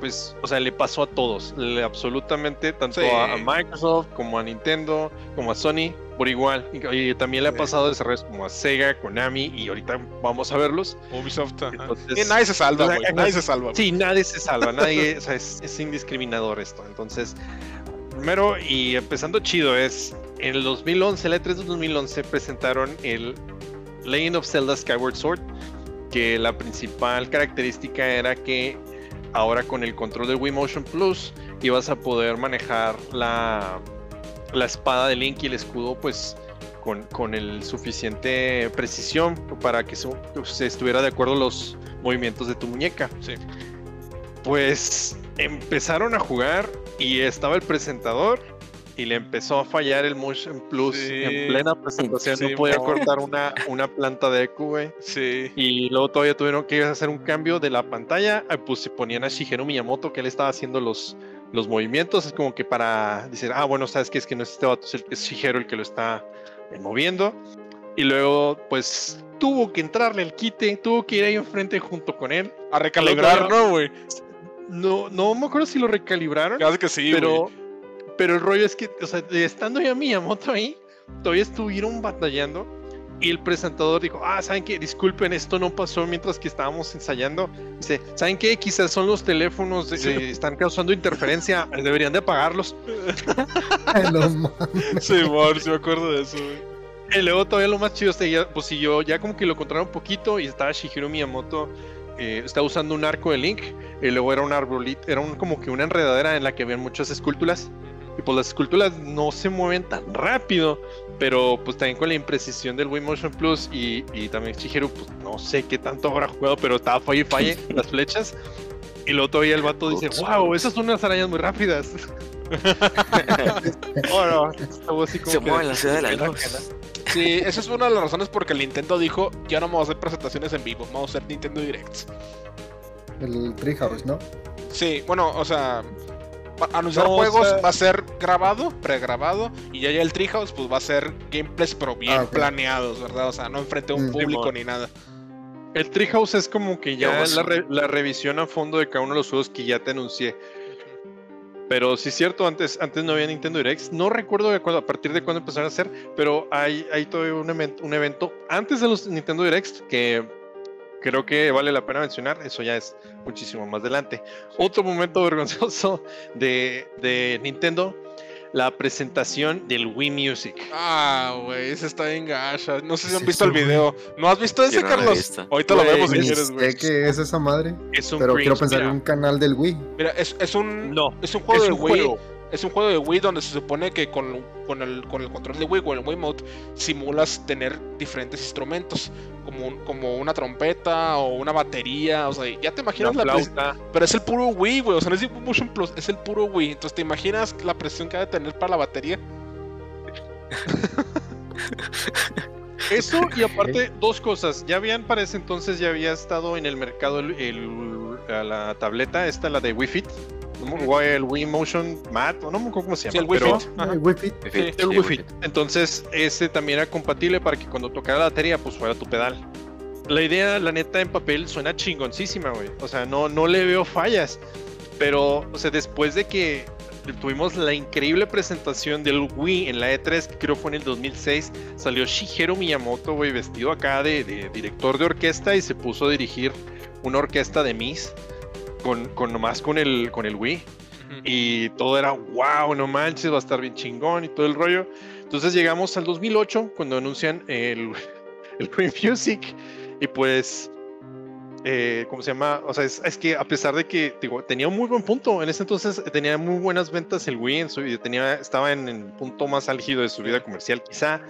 pues, o sea, le pasó a todos, le- absolutamente, tanto Sí. a, a Microsoft como a Nintendo, como a Sony, por igual. Y, y también le ha pasado a desarrollos como a Sega, Konami y ahorita vamos a verlos. Ubisoft. Entonces- Y nadie se salva, o sea, güey. Nadie se salva. Sí, nadie se salva, nadie, o sea, es, es indiscriminador esto. Entonces, primero y empezando chido es en el 2011, el E3 de 2011 presentaron el Legend of Zelda Skyward Sword, que la principal característica era que ahora con el control del Wii Motion Plus ibas a poder manejar la, la espada de Link y el escudo pues con, con el suficiente precisión para que se, se estuviera de acuerdo los movimientos de tu muñeca. Sí. Pues empezaron a jugar y estaba el presentador y le empezó a fallar el Motion Plus Sí. en plena presentación. Sí, no podía cortar una, una planta de eco, güey. Sí. Y luego todavía tuvieron que hacer un cambio de la pantalla. eh, Pues se ponían a Shigeru Miyamoto, que él estaba haciendo los, los movimientos. Es como que para decir, ah, bueno, sabes que es que no es este vato, es, Shigeru el que lo está eh, moviendo. Y luego, pues tuvo que entrarle el quite, tuvo que ir ahí enfrente junto con él. A recalibrar, ¿no, güey? No, no me acuerdo si lo recalibraron, Casi que sí, pero. Pero el rollo es que, o sea, estando ya Miyamoto ahí, todavía estuvieron batallando. Y el presentador dijo, ah, ¿saben qué? Disculpen, esto no pasó mientras que estábamos ensayando. Dice, ¿saben qué? Quizás son los teléfonos, de- Sí. de- están causando interferencia, deberían de apagarlos. Sí, amor, sí me acuerdo de eso, güey. Y luego todavía lo más chido, este, ya, pues si yo ya como que lo controlaba un poquito y estaba Shigeru Miyamoto, eh, estaba usando un arco de Link, y luego era un arbolito, era un, como que una enredadera en la que habían muchas esculturas. Y pues las esculturas no se mueven tan rápido, pero pues también con la imprecisión del Wii Motion Plus y, y también Shigeru, pues no sé qué tanto habrá jugado, pero estaba falle y falle las flechas. Y luego todavía el vato dice, wow, esas son unas arañas muy rápidas. oh, no, estaba así como Se mueve en la ciudad de la luz. Sí, esa es una de las razones porque el Nintendo dijo, ya no vamos a hacer presentaciones en vivo, vamos a hacer Nintendo Directs. El Treehouse, ¿no? Sí, bueno, o sea, anunciar No, o juegos sea- va a ser grabado, pregrabado, y ya ya el Treehouse pues va a ser gameplays pero bien Ah, planeados, ¿verdad? O sea, no enfrente a un Mm. público ni nada. El Treehouse es como que ya la, re- la revisión a fondo de cada uno de los juegos que ya te anuncié. Pero sí es cierto, antes, antes no había Nintendo Direct. No recuerdo de cuándo- a partir de cuándo empezaron a hacer, pero hay, hay todavía un, event- un evento antes de los Nintendo Directs que creo que vale la pena mencionar. Eso ya es muchísimo más adelante. Otro momento vergonzoso de, de Nintendo, la presentación del Wii Music. Ah, güey, ese está bien gacha. No sé si han visto el video. ¿No has visto ese, Carlos? Ahorita lo vemos si es- quieres, güey. Sé que es esa madre, Es un pero quiero pensar en un canal del Wii. Mira, es, es un No, es un juego es de Wii. Es un juego de Wii donde se supone que con, con, el, con el control de Wii o el Wiimote simulas tener diferentes instrumentos, como, un- como una trompeta o una batería, o sea, ya te imaginas Una la presión, pero es el puro Wii, güey, o sea, no es Motion Plus, es el puro Wii, entonces te imaginas la presión que ha de tener para la batería. Eso y aparte dos cosas. Ya habían para ese entonces ya había estado en el mercado el, la tableta esta la de Wii Fit, el Wii Motion Mat, o no me acuerdo cómo se Sí, llama. el Wii pero- Fit. Ajá. El Wii Fit. En fin, Sí, sí, el Wii güey. Fit. Entonces ese también era compatible para que cuando tocara la batería pues fuera tu pedal. La idea, la neta, en papel suena chingoncísima, güey. O sea, no, no le veo fallas. Pero, o sea, después de que tuvimos la increíble presentación del Wii en la E3, que creo fue en el 2006, salió Shigeru Miyamoto, güey, vestido acá de, de director de orquesta y se puso a dirigir una orquesta de Mis con, con nomás con el, con el Wii y todo era wow, no manches, va a estar bien chingón y todo el rollo. Entonces llegamos al 2008 cuando anuncian el, el Wii Music y pues, eh, ¿cómo se llama? O sea, es, es que a pesar de que digo, tenía un muy buen punto, en ese entonces tenía muy buenas ventas el Wii, en su, y tenía, estaba en el punto más álgido de su vida comercial quizá,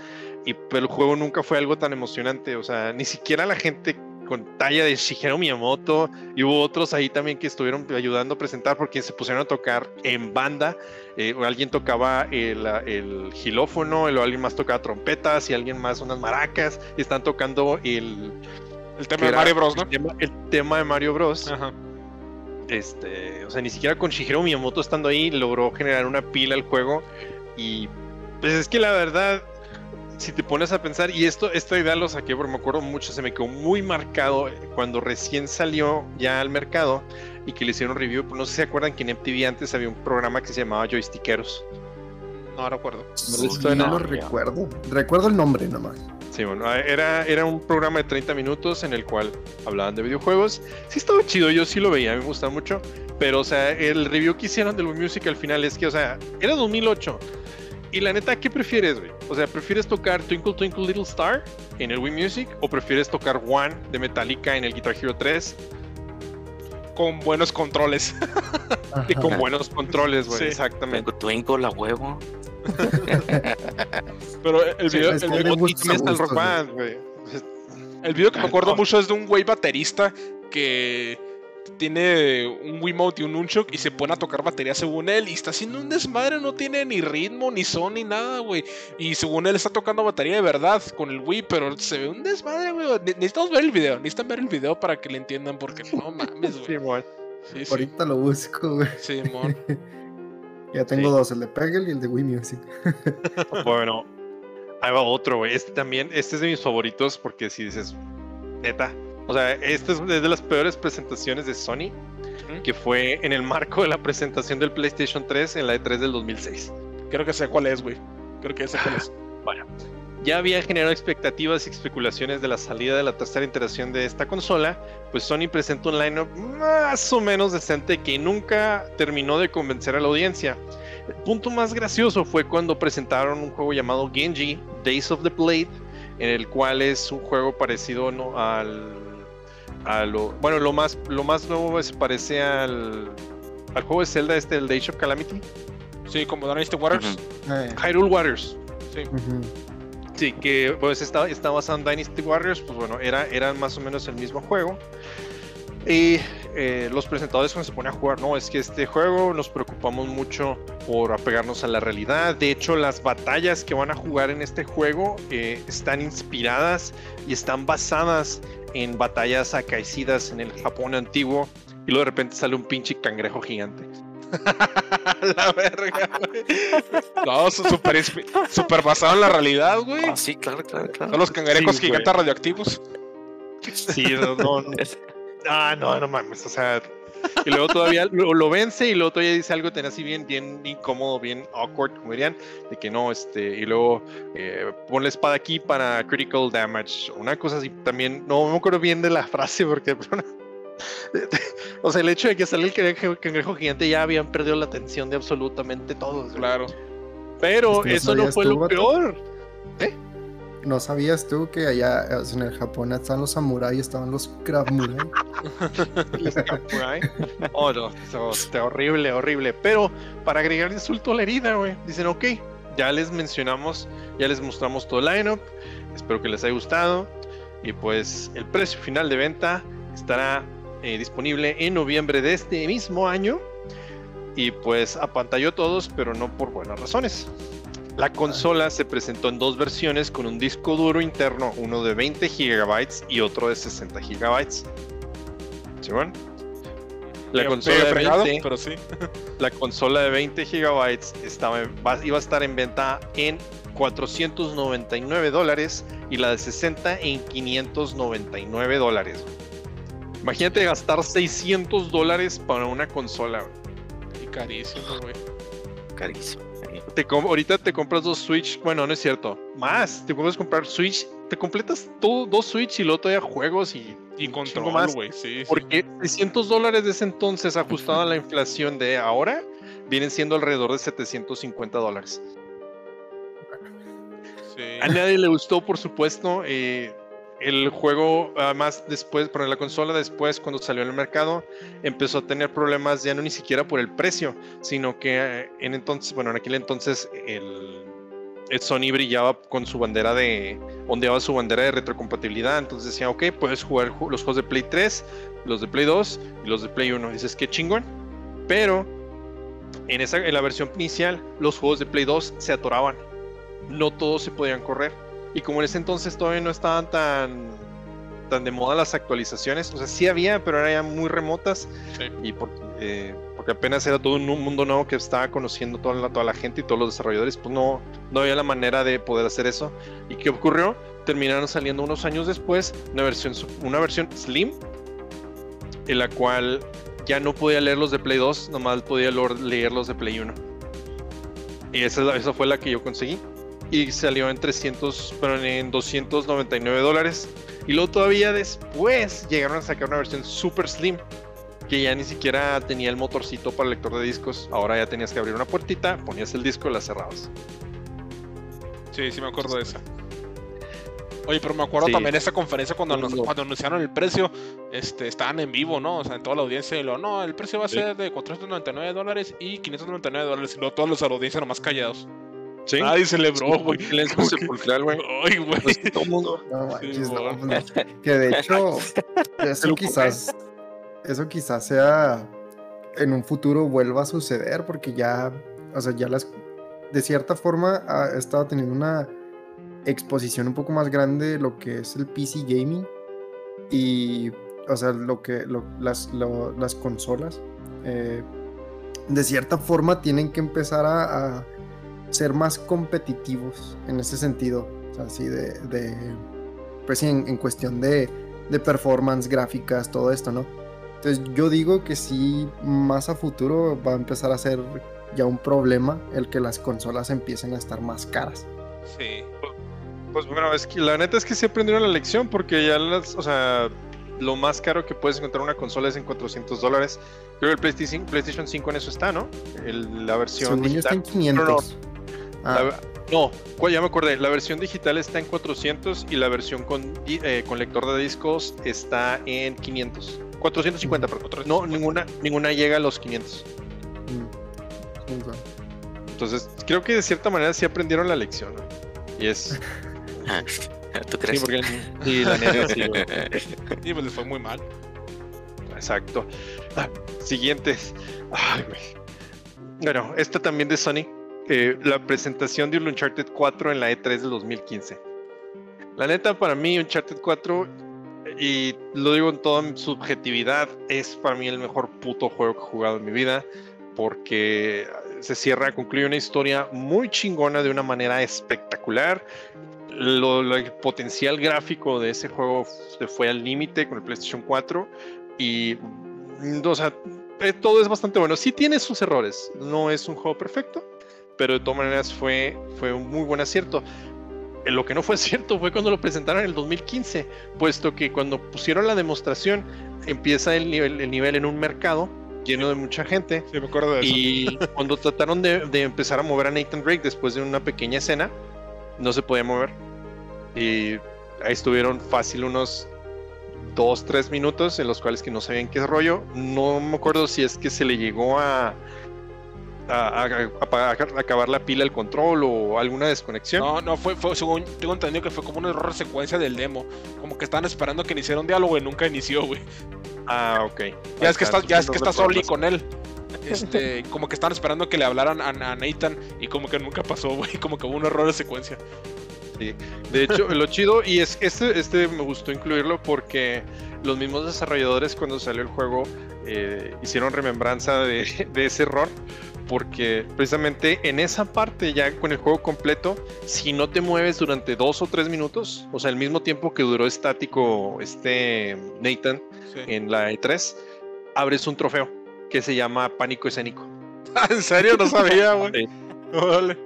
y, pero el juego nunca fue algo tan emocionante, o sea, ni siquiera la gente con talla de Shigeru Miyamoto y hubo otros ahí también que estuvieron ayudando a presentar porque se pusieron a tocar en banda. eh, alguien tocaba el, el gilófono, o alguien más tocaba trompetas y alguien más unas maracas. Están tocando el, El tema de Mario Bros, ¿no? el, tema, el tema de Mario Bros. Ajá. Este, o sea, ni siquiera con Shigeru Miyamoto estando ahí logró generar una pila al juego. Y pues es que la verdad, si te pones a pensar, y esto, esta idea lo saqué porque me acuerdo mucho, se me quedó muy marcado cuando recién salió ya al mercado y que le hicieron review. No sé si se acuerdan que en MTV antes había un programa que se llamaba Joystickeros. No recuerdo. No lo recuerdo. Recuerdo el nombre nomás. Sí, bueno, era, era un programa de 30 minutos en el cual hablaban de videojuegos. Sí estaba chido, yo sí lo veía, me gustaba mucho. Pero, o sea, el review que hicieron del Wii Music al final es que, o sea, era 2008. Y la neta, ¿qué prefieres, güey? O sea, ¿prefieres tocar Twinkle Twinkle Little Star en el Wii Music? ¿O prefieres tocar One de Metallica en el Guitar Hero 3? Con buenos controles. Y con buenos controles, güey. Sí. Exactamente. Twinkle, la huevo. Pero el video, es el que video- le Y también está el gustos, Rock Band, güey. el video que me acuerdo Ah, mucho es de un güey baterista que tiene un Wiimote y un Nunchuk y se pone a tocar batería según él y está haciendo un desmadre, no tiene ni ritmo, ni son, ni nada, güey. Y según él está tocando batería de verdad con el Wii, pero se ve un desmadre, güey. Ne- Necesitamos ver el video, necesitan ver el video para que le entiendan porque no mames, Sí, güey. Sí, sí, Ahorita lo busco, güey. sí, mon. Ya tengo Sí. dos, el de Peggle y el de Wii Music. Bueno, ahí va otro, güey. Este también, este es de mis favoritos porque si dices, neta. O sea, este es de las peores presentaciones de Sony, que fue en el marco de la presentación del PlayStation 3 en la E3 del 2006. Creo que sé cuál es, güey. Creo que sé cuál es. Ya había generado expectativas y especulaciones de la salida de la tercera iteración de esta consola, pues Sony presentó un lineup más o menos decente que nunca terminó de convencer a la audiencia. El punto más gracioso fue cuando presentaron un juego llamado Genji Days of the Blade, en el cual es un juego parecido ¿no? al, a lo bueno lo más lo más nuevo se parece al al juego de Zelda este el de Age of Calamity, Sí, como Dynasty Warriors. Eh, Hyrule Warriors. Sí. Sí, que pues está, está basado en Dynasty Warriors, pues bueno, era, eran más o menos el mismo juego. Y eh, los presentadores cuando se ponen a jugar, no, es que este juego nos preocupamos mucho por apegarnos a la realidad. De hecho, las batallas que van a jugar en este juego eh, están inspiradas y están basadas en batallas acaecidas en el Japón antiguo. Y luego de repente sale un pinche cangrejo gigante. la verga, güey. No, su- super, super basado en la realidad, güey. Ah, sí, claro, claro, claro. Son los cangrejos Sí, gigantes radioactivos. Sí, no, no, no. Ah, no, no mames, o sea. Y luego todavía lo, lo vence y luego todavía dice algo ten así bien, bien incómodo, bien awkward, como dirían, de que no, este, y luego eh, pon la espada aquí para critical damage, una cosa así también, no me acuerdo bien de la frase porque, o sea, el hecho de que sale el cangrejo, cangrejo gigante ya habían perdido la atención de absolutamente todos. Claro. pero eso no fue lo peor. ¿No sabías tú que allá en el Japón estaban los samuráis, estaban los Krav Murai? Oh, no, eso está horrible, horrible. Pero para agregar insulto a la herida, güey, dicen, ok, ya les mencionamos, ya les mostramos todo el lineup. Espero que les haya gustado. Y pues el precio final de venta estará eh, disponible en noviembre de este mismo año. Y pues apantalló todos, pero no por buenas razones. La consola se presentó en dos versiones con un disco duro interno, uno de 20 GB y otro de 60 GB. ¿Simón? La Medio- consola, de fregado, 20, pero sí. la consola de 20 GB estaba en- iba a estar en venta en 499 dólares y la de 60 en 599 dólares. Imagínate gastar 600 dólares para una consola. Y carísimo, güey. Carísimo. Te ahorita te compras dos Switch, bueno, no es cierto, más, te puedes comprar Switch, te completas todo, dos Switch y luego todavía juegos y, Y control, más. güey. Sí, sí. Porque 600 dólares de ese entonces ajustado a la inflación de ahora vienen siendo alrededor de 750 dólares. Sí. A nadie le gustó, por supuesto. eh, el juego, además, después, pero en la consola, después, cuando salió al mercado, empezó a tener problemas ya no ni siquiera por el precio, sino que eh, en entonces, bueno, en aquel entonces, el, Sony brillaba con su bandera de, ondeaba su bandera de retrocompatibilidad. Entonces decía, ok, puedes jugar ju- los juegos de Play 3, los de Play 2 y los de Play 1. Dices, qué chingón. Pero en, esa, en la versión inicial, los juegos de Play 2 se atoraban. No todos se podían correr. Y como en ese entonces todavía no estaban tan, tan de moda las actualizaciones, o sea, sí había, pero eran ya muy remotas. Sí. Y eh, porque apenas era todo un mundo nuevo que estaba conociendo toda la, toda la gente y todos los desarrolladores, pues no, no había la manera de poder hacer eso. ¿Y qué ocurrió? Terminaron saliendo unos años después una versión, una versión Slim, en la cual ya no podía leer los de Play 2, nomás podía leer los de Play 1. Y esa, esa fue la que yo conseguí. Y salió en 300, pero en 299 dólares. Y luego todavía después llegaron a sacar una versión super slim. Que ya ni siquiera tenía el motorcito para el lector de discos. Ahora ya tenías que abrir una puertita, ponías el disco y la cerrabas. Sí, sí me acuerdo de esa. Oye, pero me acuerdo también de esa conferencia cuando, cuando anunciaron el precio, este, estaban en vivo, ¿no? O sea, en toda la audiencia, y lo, no, el precio va a ser de 499 dólares y 599 dólares, y luego todos los audiencias nomás callados. Sí. Nadie celebró, güey. Silencio sepulcral, güey. Ay, güey. Pues, todo el mundo. No, Sí, manches, no, güey. no. Que de hecho, eso quizás, eso quizás sea en un futuro vuelva a suceder porque ya, o sea, ya las, de cierta forma ha estado teniendo una exposición un poco más grande de lo que es el PC gaming y, o sea, lo que, lo- las, lo- las consolas, eh, de cierta forma tienen que empezar a, a ser más competitivos en ese sentido, o sea, así de, de pues sí, en, en cuestión de, de performance, gráficas, todo esto, ¿no? Entonces yo digo que sí, más a futuro va a empezar a ser ya un problema el que las consolas empiecen a estar más caras. Sí. Pues bueno, es que la neta es que se aprendieron la lección porque ya las, o sea, lo más caro que puedes encontrar una consola es en 400 dólares. Creo que el PlayStation, PlayStation 5 en eso está, ¿no? El- la versión Según yo está digital. en 500. Ah, La- no, ya me acordé. La versión digital está en 400 y la versión con, eh, con lector de discos está en 500. 450, perdón. No, ninguna, ninguna llega a los 500. mm, sí. Entonces, creo que de cierta manera sí aprendieron la lección. ¿no? Y es. ¿Tú Sí, crees? porque. Sí, la neta sí, güey. Y pues les fue muy mal. Exacto. Ah, siguientes. Ay, güey. Bueno, esta también de Sony. Eh, la presentación de un Uncharted 4 en la E3 del 2015. La neta, para mí, Uncharted 4, y lo digo en toda subjetividad, es para mí el mejor puto juego que he jugado en mi vida. Porque se cierra, concluye una historia muy chingona de una manera espectacular. Lo, lo- el potencial gráfico de ese juego se fue al límite con el PlayStation 4 y o sea, eh, todo es bastante bueno. Sí tiene sus errores, no es un juego perfecto, pero de todas maneras fue, fue un muy buen acierto. Lo que no fue cierto fue cuando lo presentaron en el 2015, puesto que cuando pusieron la demostración empieza el nivel, el nivel en un mercado lleno de mucha gente Sí, me acuerdo de eso. y cuando trataron de, de empezar a mover a Nathan Drake después de una pequeña escena, no se podía mover. Y ahí estuvieron fácil unos dos, tres minutos en los cuales que no sabían qué rollo. No me acuerdo si es que se le llegó a, a, acabar la pila al control o alguna desconexión. No, no, fue, fue, según tengo entendido que fue como un error de secuencia del demo. Como que estaban esperando que iniciara un diálogo y nunca inició, güey. Ah, ok. Ya es que está, ya es que está Soli con él. Este, como que estaban esperando que le hablaran a, a Nathan y como que nunca pasó, güey. Como que hubo un error de secuencia. De hecho, lo chido, y es este, este me gustó incluirlo porque los mismos desarrolladores cuando salió el juego eh, hicieron remembranza de, de ese error. Porque precisamente en esa parte, ya con el juego completo, si no te mueves durante dos o tres minutos, o sea, el mismo tiempo que duró estático este Nathan Sí. en la E3, abres un trofeo que se llama Pánico Escénico. ¿En serio? No sabía, güey. Sí. Órale.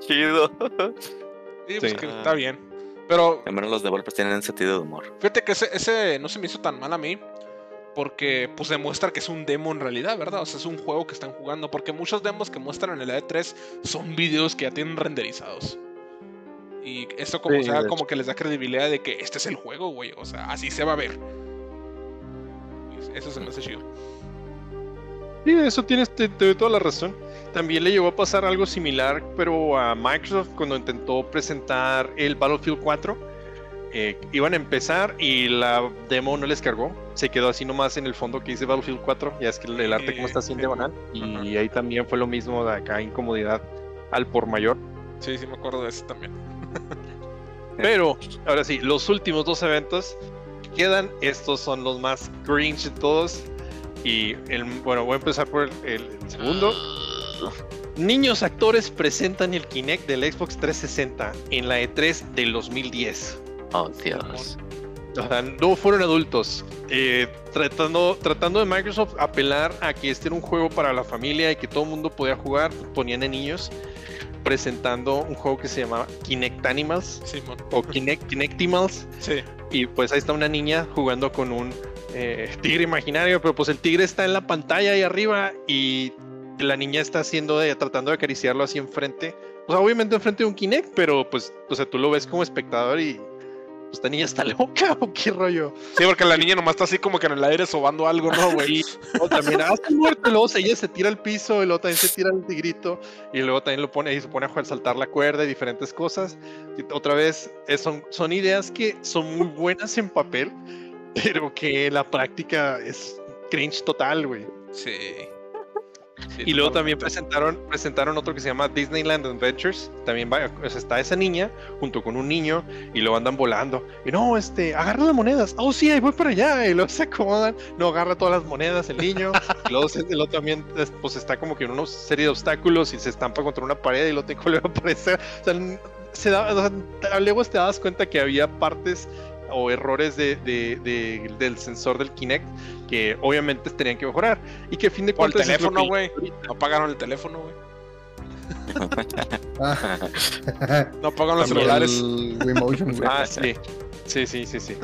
Chido. Sí, pues Sí. que está bien. Pero Al menos los developers tienen sentido de humor. fíjate que ese, ese no se me hizo tan mal a mí. Porque pues demuestra que es un demo en realidad, ¿verdad? O sea, es un juego que están jugando. Porque muchos demos que muestran en el E3 son videos que ya tienen renderizados. Y eso como, Sí, sea, de como que les da credibilidad de que este es el juego, güey. O sea, así se va a ver. Y Eso se me hace chido. Sí, eso tienes te, te doy toda la razón. También le llegó a pasar algo similar, pero a Microsoft cuando intentó presentar el Battlefield 4. Eh, iban a empezar y la demo no les cargó. Se quedó así nomás en el fondo que dice Battlefield 4. Ya es que el, arte como está así en diagonal. Y ahí también fue lo mismo de acá, incomodidad al por mayor. Sí, sí, me acuerdo de eso también. Pero, ahora sí, los últimos dos eventos que quedan, estos son los más cringe de todos. Y el, bueno, voy a empezar por el, el- el segundo. Niños actores presentan el Kinect del Xbox 360 en la E3 del 2010. Oh, Dios. O sea, no fueron adultos. Eh, tratando, tratando de Microsoft apelar a que este era un juego para la familia y que todo el mundo podía jugar, ponían a niños. presentando un juego que se llama Kinect Animals Simón. o Kinect, Kinectimals. Sí. Y pues ahí está una niña jugando con un eh, tigre imaginario, pero pues el tigre está en la pantalla ahí arriba y la niña está haciendo de, tratando de acariciarlo así enfrente. O sea, obviamente enfrente de un Kinect, pero pues, o sea, tú lo ves como espectador y pues, esta niña está loca o qué rollo. Sí, porque la niña nomás está así como que en el aire sobando algo, ¿no, güey? Luego también, ah, está muerto, y luego ella se tira al piso, y luego también se tira al tigrito, y luego también lo pone y se pone a jugar, saltar la cuerda y diferentes cosas. Y otra vez, eh, son, son ideas que son muy buenas en papel, pero que la práctica es cringe total, güey. Sí. Sí, Y luego también presentaron, presentaron otro que se llama Disneyland Adventures. También va, o sea, está esa niña junto con un niño y luego andan volando. Y no, este, agarra las monedas. Oh, sí, ahí voy para allá. Y luego se acomodan. No, agarra todas las monedas el niño. y luego, también, es- pues está como que en una serie de obstáculos y se estampa contra una pared y luego te vuelve a aparecer. O sea, se da, o sea, a te das cuenta que había partes o errores de, de- de- del sensor del Kinect que obviamente tenían que mejorar y que a fin de O el cuentas teléfono, güey. No apagaron el teléfono, güey. Ah. No apagaron los celulares. Ah, sí. Sí, sí, sí, sí.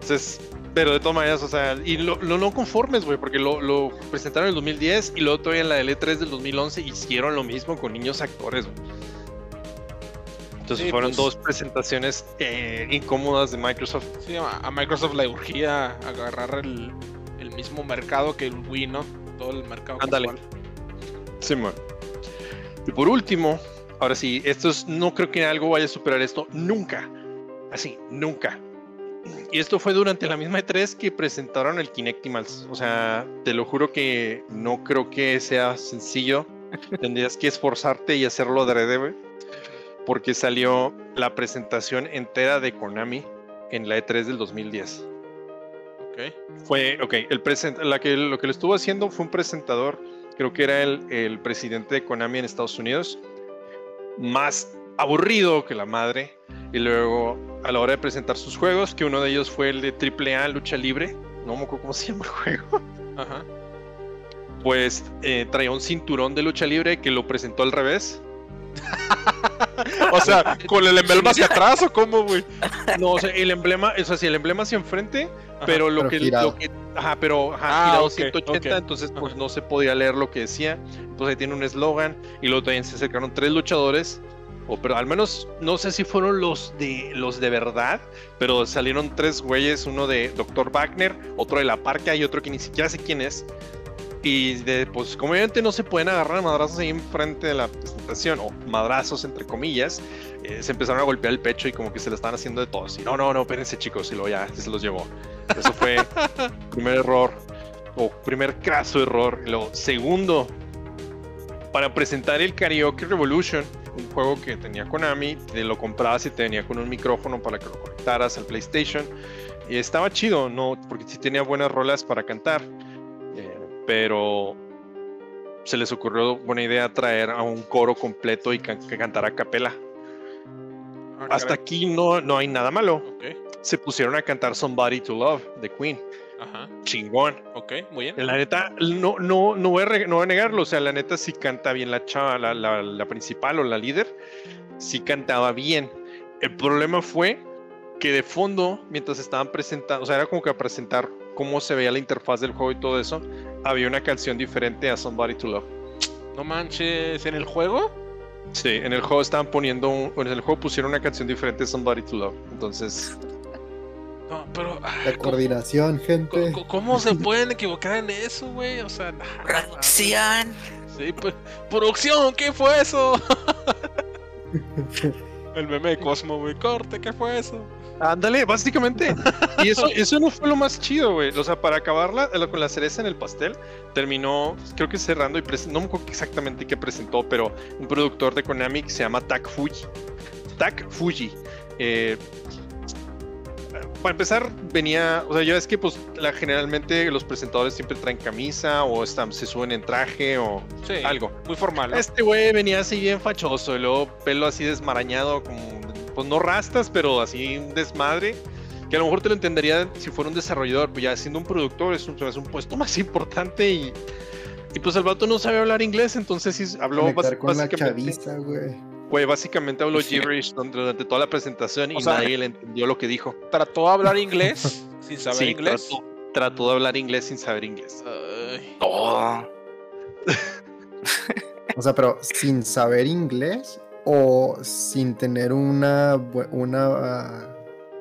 Entonces, pero de todas maneras, o sea, y lo, lo no conformes, güey, porque lo, lo presentaron en el 2010 y luego todavía en la L3 del 2011 hicieron lo mismo con niños actores, güey. Entonces Sí, fueron pues. dos presentaciones eh, incómodas de Microsoft. Sí, a, Microsoft le urgía agarrar el, el mismo mercado que el Wii, ¿no? Todo el mercado. Ándale. Sí, man. Y por último, ahora sí, esto es, no creo que algo vaya a superar esto nunca. Así, nunca. Y esto fue durante la misma E3 que presentaron el Kinectimals. O sea, te lo juro que no creo que sea sencillo. Tendrías que esforzarte y hacerlo de güey. Porque salió la presentación entera de Konami en la E3 del 2010. Ok. Fue, ok, el present, la que, lo que lo estuvo haciendo fue un presentador, creo que era el, el presidente de Konami en Estados Unidos, más aburrido que la madre, y luego a la hora de presentar sus juegos, que uno de ellos fue el de AAA Lucha Libre, no me acuerdo cómo se llama el juego, Ajá. pues eh, traía un cinturón de lucha libre que lo presentó al revés. O sea, con el emblema hacia atrás o cómo, güey. No, o sea, el emblema, o sea, sí, el emblema hacia enfrente, Ajá. pero lo Pero que, girado. lo que- ajá, pero ajá, Ah, girado ok, 180, ok. entonces pues no se podía leer lo que decía. Entonces ahí tiene un eslogan y luego también se acercaron tres luchadores, o pero al menos no sé si fueron los de los de verdad, pero salieron tres güeyes, uno de Dr. Wagner, otro de la Parca y otro que ni siquiera sé quién es. Y de, pues como obviamente no se pueden agarrar madrazos ahí enfrente de la presentación, o madrazos entre comillas, eh, se empezaron a golpear el pecho y como que se le estaban haciendo de todos. Y no, no, no, espérense chicos, y luego ya se los llevó. Eso fue primer error, o primer caso error. Y luego, segundo, para presentar el Karaoke Revolution, un juego que tenía Konami, te lo comprabas y te venía con un micrófono para que lo conectaras al PlayStation. Y estaba chido, ¿no? Porque sí tenía buenas rolas para cantar. Pero se les ocurrió buena idea traer a un coro completo y can- que cantara a capela. Ah, Hasta caray. aquí no, no hay nada malo. Ok. Se pusieron a cantar Somebody to Love de Queen. Ajá. Chingón. Ok, muy bien. La neta, no, no, no, voy a, no voy a negarlo. O sea, la neta sí canta bien la chava, la, la- la principal o la líder. Sí cantaba bien. El problema fue que de fondo, mientras estaban presentando, o sea, era como que a presentar cómo se veía la interfaz del juego y todo eso, había una canción diferente a Somebody to Love. No manches, ¿en el juego? Sí, en el juego estaban poniendo, un- en el juego pusieron una canción diferente a Somebody to Love. Entonces, No, pero. La ay, ¿cómo, coordinación, gente. cómo- cómo se pueden equivocar en eso, güey? O sea. Producción. Sí, pues, producción, ¿qué fue eso? El meme de Cosmo, güey. Corte, ¿qué fue eso? Ándale, básicamente. Y eso, eso no fue lo más chido, güey. O sea, para acabarla con la cereza en el pastel, terminó, creo que cerrando y no me acuerdo exactamente qué presentó, pero un productor de Konami que se llama Tak Fuji. Tak Fuji. Eh, para empezar, venía, o sea, ya es que pues la, generalmente los presentadores siempre traen camisa o están, se suben en traje o Sí, algo. muy formal. ¿no? Este güey venía así bien fachoso, y luego pelo así desmarañado, como, pues no rastas, pero así un desmadre. Que a lo mejor te lo entendería si fuera un desarrollador, pues ya siendo un productor es un, es un puesto más importante y Y pues el vato no sabe hablar inglés, entonces sí habló con la básicamente. chaviza, güey. Güey, básicamente habló Sí. gibberish durante, durante toda la presentación y O sea, nadie le entendió lo que dijo. Trató de hablar inglés sin saber Sí, inglés. Trató, trató de hablar inglés sin saber inglés. Ay, Oh, O sea, pero sin saber inglés o sin tener una una ah,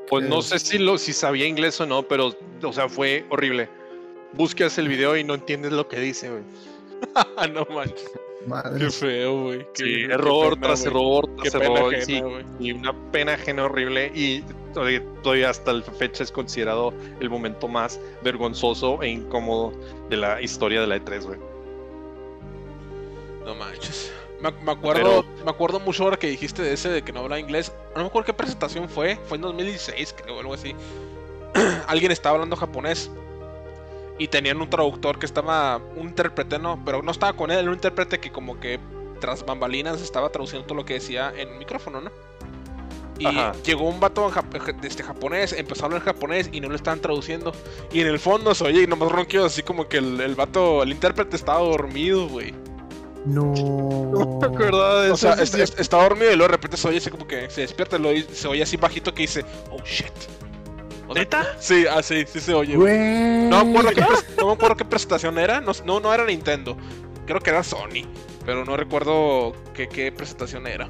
Pues no Eh. sé si lo si sabía inglés o no, pero o sea, fue horrible. Buscas el video y no entiendes lo que dice, güey. no manches. madre. Qué feo, güey. Sí, error pena, tras error tras pena error. ajena, sí, güey. y una pena ajena horrible y todavía, todavía hasta la fecha es considerado el momento más vergonzoso e incómodo de la historia de la E3, güey. No manches. Me, me acuerdo, me acuerdo mucho ahora que dijiste de ese de que no hablaba inglés. No me acuerdo qué presentación fue. Fue en 2016, creo, algo así. Alguien estaba hablando japonés. Y tenían un traductor que estaba. Un intérprete, no, pero no estaba con él. Era un intérprete que, como que tras bambalinas, estaba traduciendo todo lo que decía en micrófono, ¿no? Y Ajá. llegó un vato en jap- este japonés, empezó a hablar japonés y no lo estaban traduciendo. Y en el fondo se oye, y nomás ronquidos así como que el, el vato, el intérprete estaba dormido, güey. No. No me acordaba de O eso. sea, sí. est- está dormido y luego de repente se oye así como que se despierta y luego se oye así bajito que dice, oh shit. O sea, ¿Neta? Sí, así, sí se oye. güey. No me, acuerdo qué pres- no me acuerdo qué presentación era, no, no, no era Nintendo, creo que era Sony, pero no recuerdo qué, qué presentación era.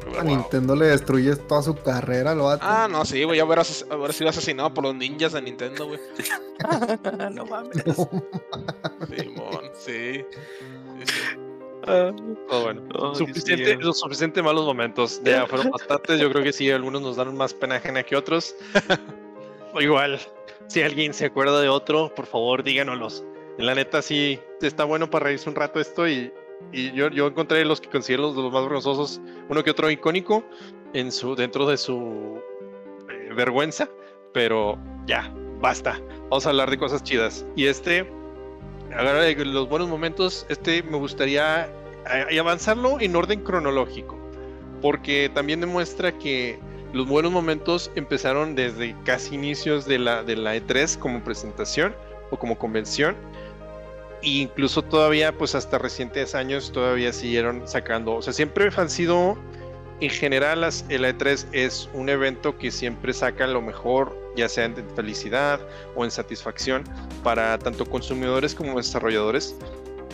Pero, A wow. Nintendo le destruye toda su carrera, lo. Ah, no, sí, güey, ya haber, ases- haber sido asesinado por los ninjas de Nintendo, güey. no mames. Simón, sí. Oh, bueno. Oh, suficiente, Dios mío. lo suficiente malos momentos. Ya fueron bastantes. Yo creo que sí, algunos nos dan más pena ajena que otros. O igual, si alguien se acuerda de otro, por favor, díganoslos. La neta, sí, está bueno para reírse un rato esto. Y, y yo, yo encontré los que considero los, los más vergonzosos. Uno que otro icónico en su, dentro de su eh, vergüenza. Pero ya, basta. Vamos a hablar de cosas chidas. Y este, de los buenos momentos, este me gustaría y avanzarlo en orden cronológico, porque también demuestra que los buenos momentos empezaron desde casi inicios de la, de la E3 como presentación o como convención, e incluso todavía, pues hasta recientes años, todavía siguieron sacando, o sea, siempre han sido, en general, las, el E3 es un evento que siempre saca lo mejor, ya sea en felicidad o en satisfacción, para tanto consumidores como desarrolladores.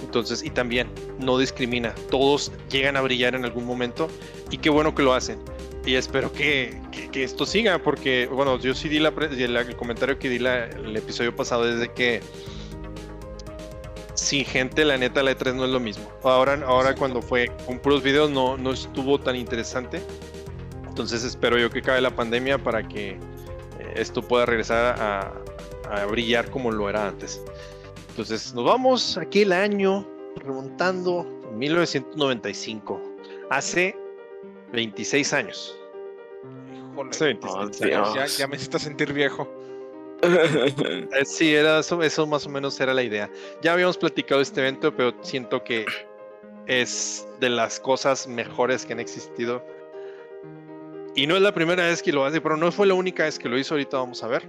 Entonces, y también no discrimina, todos llegan a brillar en algún momento y qué bueno que lo hacen. Y espero que, que- que esto siga, porque, bueno, yo sí di la, el comentario que di la- el episodio pasado es de que sin gente, la neta, la E3 no es lo mismo. Ahora, ahora cuando fue con puros videos no, no estuvo tan interesante. Entonces espero yo que acabe la pandemia para que eh, esto pueda regresar a, a brillar como lo era antes. Entonces nos vamos aquí el año remontando en 1995, hace 26 años. Híjole. Hace 26 Oh, años. Ya, ya me hiciste sentir viejo. Eh, Sí, era eso, eso más o menos era la idea. Ya habíamos platicado de este evento, pero siento que es de las cosas mejores que han existido. Y no es la primera vez que lo hace, pero no fue la única vez que lo hizo. Ahorita vamos a ver.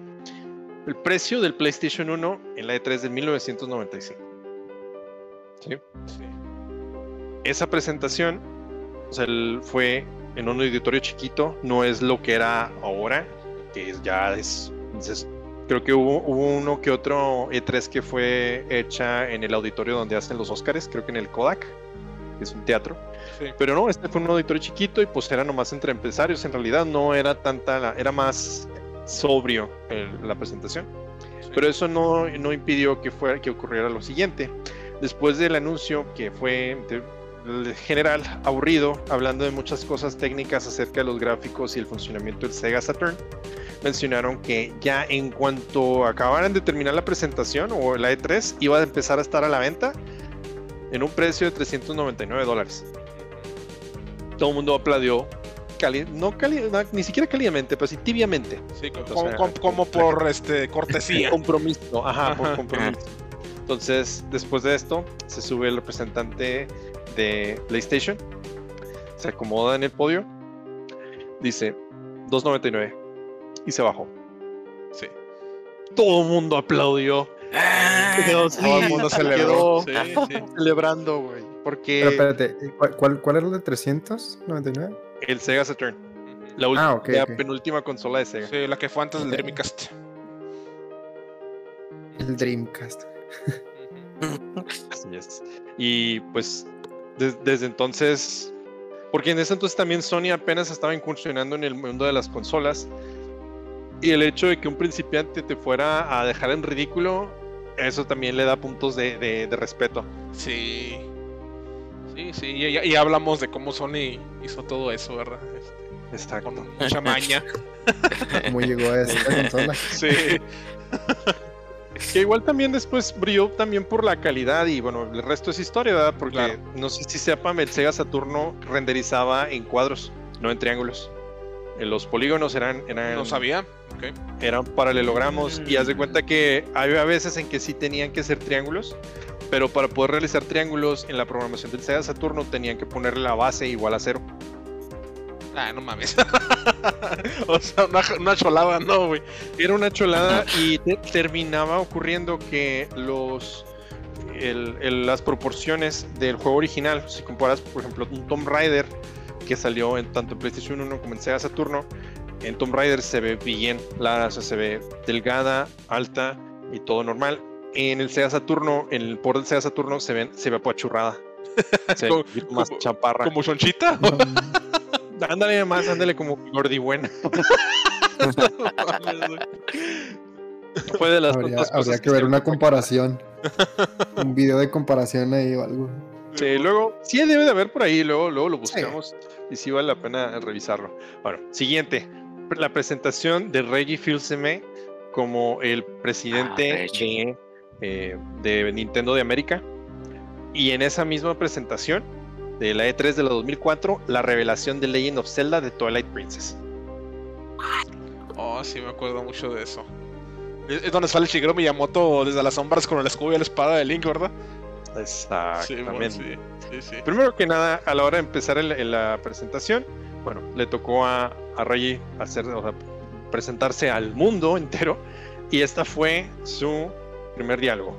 El precio del PlayStation 1 en la E3 de 1995. ¿Sí? Sí. esa presentación o sea, el- fue en un auditorio chiquito, no es lo que era ahora, que ya es, es- creo que hubo, hubo uno que otro E3 que fue hecha en el auditorio donde hacen los Oscars, creo que en el Kodak, que es un teatro. Sí. Pero no, este fue un auditorio chiquito y pues era nomás entre empresarios, en realidad no era tanta, era más sobrio el- la presentación. Pero eso no, no impidió que, fuera, que ocurriera lo siguiente. Después del anuncio, que fue de general aburrido, hablando de muchas cosas técnicas acerca de los gráficos y el funcionamiento del Sega Saturn, mencionaron que ya en cuanto acabaran de terminar la presentación o la E3, iba a empezar a estar a la venta en un precio de 399 dólares. Todo el mundo aplaudió, cali- no cali- no, ni siquiera cálidamente, pero sí tibiamente. Sí, O como, como- como por este cortesía. Compromiso, ajá, por compromiso. Entonces, después de esto, se sube el representante de PlayStation, se acomoda en el podio, dice 2.99 y se bajó. Sí. Todo el mundo aplaudió. Quedó, Todo el mundo celebró. quedó Sí, sí. celebrando, güey. Porque Pero espérate, ¿cuál, cuál, cuál era el de 399? el Sega Saturn, la, Ah, última- ok, la penúltima consola de Sega. Sí, la que fue antes del. Dreamcast. El Dreamcast. Así es. Y pues des- desde entonces, porque en ese entonces también Sony apenas estaba incursionando en el mundo de las consolas. Y el hecho de que un principiante te fuera a dejar en ridículo, eso también le da puntos de, de- de respeto. Sí. Sí, sí. Y, y- y hablamos de cómo Sony hizo todo eso, ¿verdad? Este, Exacto. con mucha maña. ¿Cómo llegó a esta consola? Sí. Que igual también después brilló también por la calidad y bueno, el resto es historia, ¿verdad? Porque Claro. no sé si sepan, el Sega Saturno renderizaba en cuadros, no en triángulos. Eh, Los polígonos eran, eran, No sabía. Eran paralelogramos y haz de cuenta que había veces en que sí tenían que ser triángulos, pero para poder realizar triángulos en la programación del Sega Saturno tenían que ponerle la base igual a cero. Ah, no mames. o sea, una, una cholada, no, güey. Era una cholada y te- terminaba ocurriendo que los el- el- las proporciones del juego original, si comparas por ejemplo un Tomb Raider que salió en tanto en PlayStation 1 como en Sega Saturno, en Tomb Raider se ve bien, la, o sea, se ve delgada, alta y todo normal. En el Sega Saturno, en el port del Sega Saturno se ven, se ve apachurrada. Se ve más como- chaparra. Como chonchita. Ándale más, ándale como gordi buena. Fue de las Habría, habría que ver una comparación. Un video de comparación ahí o algo. Sí, luego, sí debe de haber por ahí, luego, luego lo buscamos y sí vale la pena revisarlo. Bueno, siguiente, la presentación de Reggie Fils-Aimé como el presidente Ah, eh, de Nintendo de América. Y en esa misma presentación de la E3 de la 2004, la revelación de Legend of Zelda de Twilight Princess. Oh, sí, me acuerdo mucho de eso. Es es donde sale Shigeru Miyamoto desde las sombras con el escudo y la espada de Link, ¿verdad? Sí, bueno, Exactamente. sí, sí, sí. Primero que nada, a la hora de empezar el- el- la presentación, bueno, le tocó a, a Reggie hacer, o sea, presentarse al mundo entero y esta fue su primer diálogo.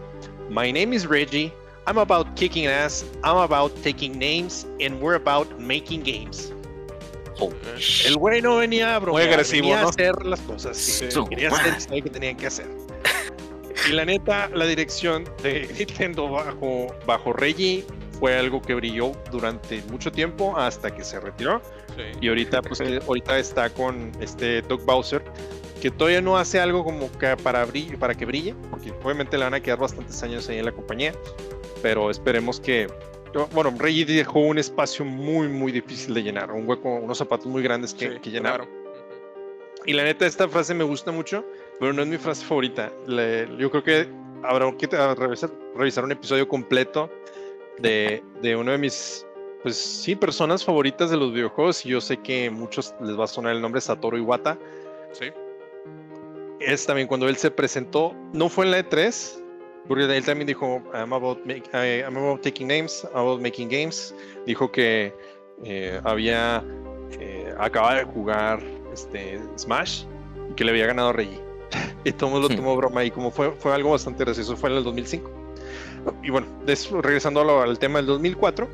My name is Reggie. I'm about kicking ass. I'm about taking names, and we're about making games. Oh, El güey no venía a bromear, agresivo, venía ¿no? a hacer las cosas. Sí. Sí, quería hacer lo que tenían que hacer. Y la neta, la dirección de Nintendo bajo, bajo Reggie fue algo que brilló durante mucho tiempo hasta que se retiró. sí. Y ahorita, pues, que ahorita está con este Doug Bowser, que todavía no hace algo como que para, brille, para que brille, porque obviamente le van a quedar bastantes años ahí en la compañía. Pero esperemos que. Bueno, Reggie dejó un espacio muy, muy difícil de llenar, un hueco, unos zapatos muy grandes que, Sí, que llenar. claro. Y la neta, esta frase me gusta mucho, pero no es mi frase favorita. Le- yo creo que habrá que revisar, revisar un episodio completo de, de uno de mis, pues sí, personas favoritas de los videojuegos. Y yo sé que a muchos les va a sonar el nombre Satoru Iwata. Sí. Es también cuando él se presentó, no fue en la E3, porque él también dijo, I'm about, make- I'm about taking names, I'm about making games. Dijo que eh, había, eh, acababa de jugar este, Smash y que le había ganado a Reggie. y todo el mundo lo tomó broma y como fue, fue algo bastante gracioso, fue en el 2005. Y bueno, des- regresando lo- al tema del 2004,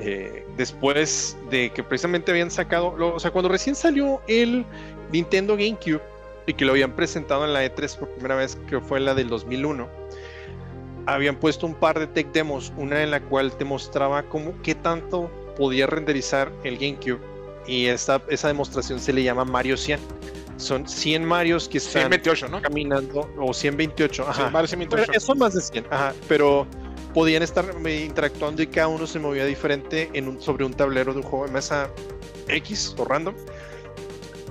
eh, después de que precisamente habían sacado, lo- o sea, cuando recién salió el Nintendo GameCube y que lo habían presentado en la E3 por primera vez, que fue la del 2001, habían puesto un par de tech demos, una en la cual te mostraba cómo, qué tanto podía renderizar el GameCube y esta, esa demostración se le llama Mario 100. Son 100 Marios que están 128, ¿no? caminando, o 128, ajá. Sí, Mario Pero 128. son más de 100, ajá, pero podían estar eh, interactuando y cada uno se movía diferente en un, sobre un tablero de un juego de mesa X o random.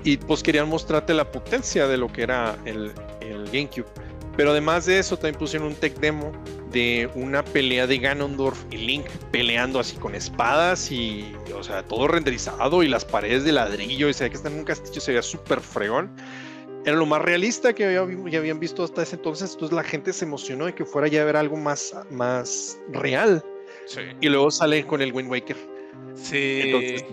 Y pues querían mostrarte la potencia de lo que era el, el GameCube. Pero además de eso, también pusieron un tech demo de una pelea de Ganondorf y Link peleando así con espadas y, o sea, todo renderizado y las paredes de ladrillo y se veía que están en un castillo, se veía súper fregón. Era lo más realista que había- ya habían visto hasta ese entonces, entonces la gente se emocionó de que fuera ya a ver algo más, más real. Sí. Y luego sale con el Wind Waker. Sí. Entonces,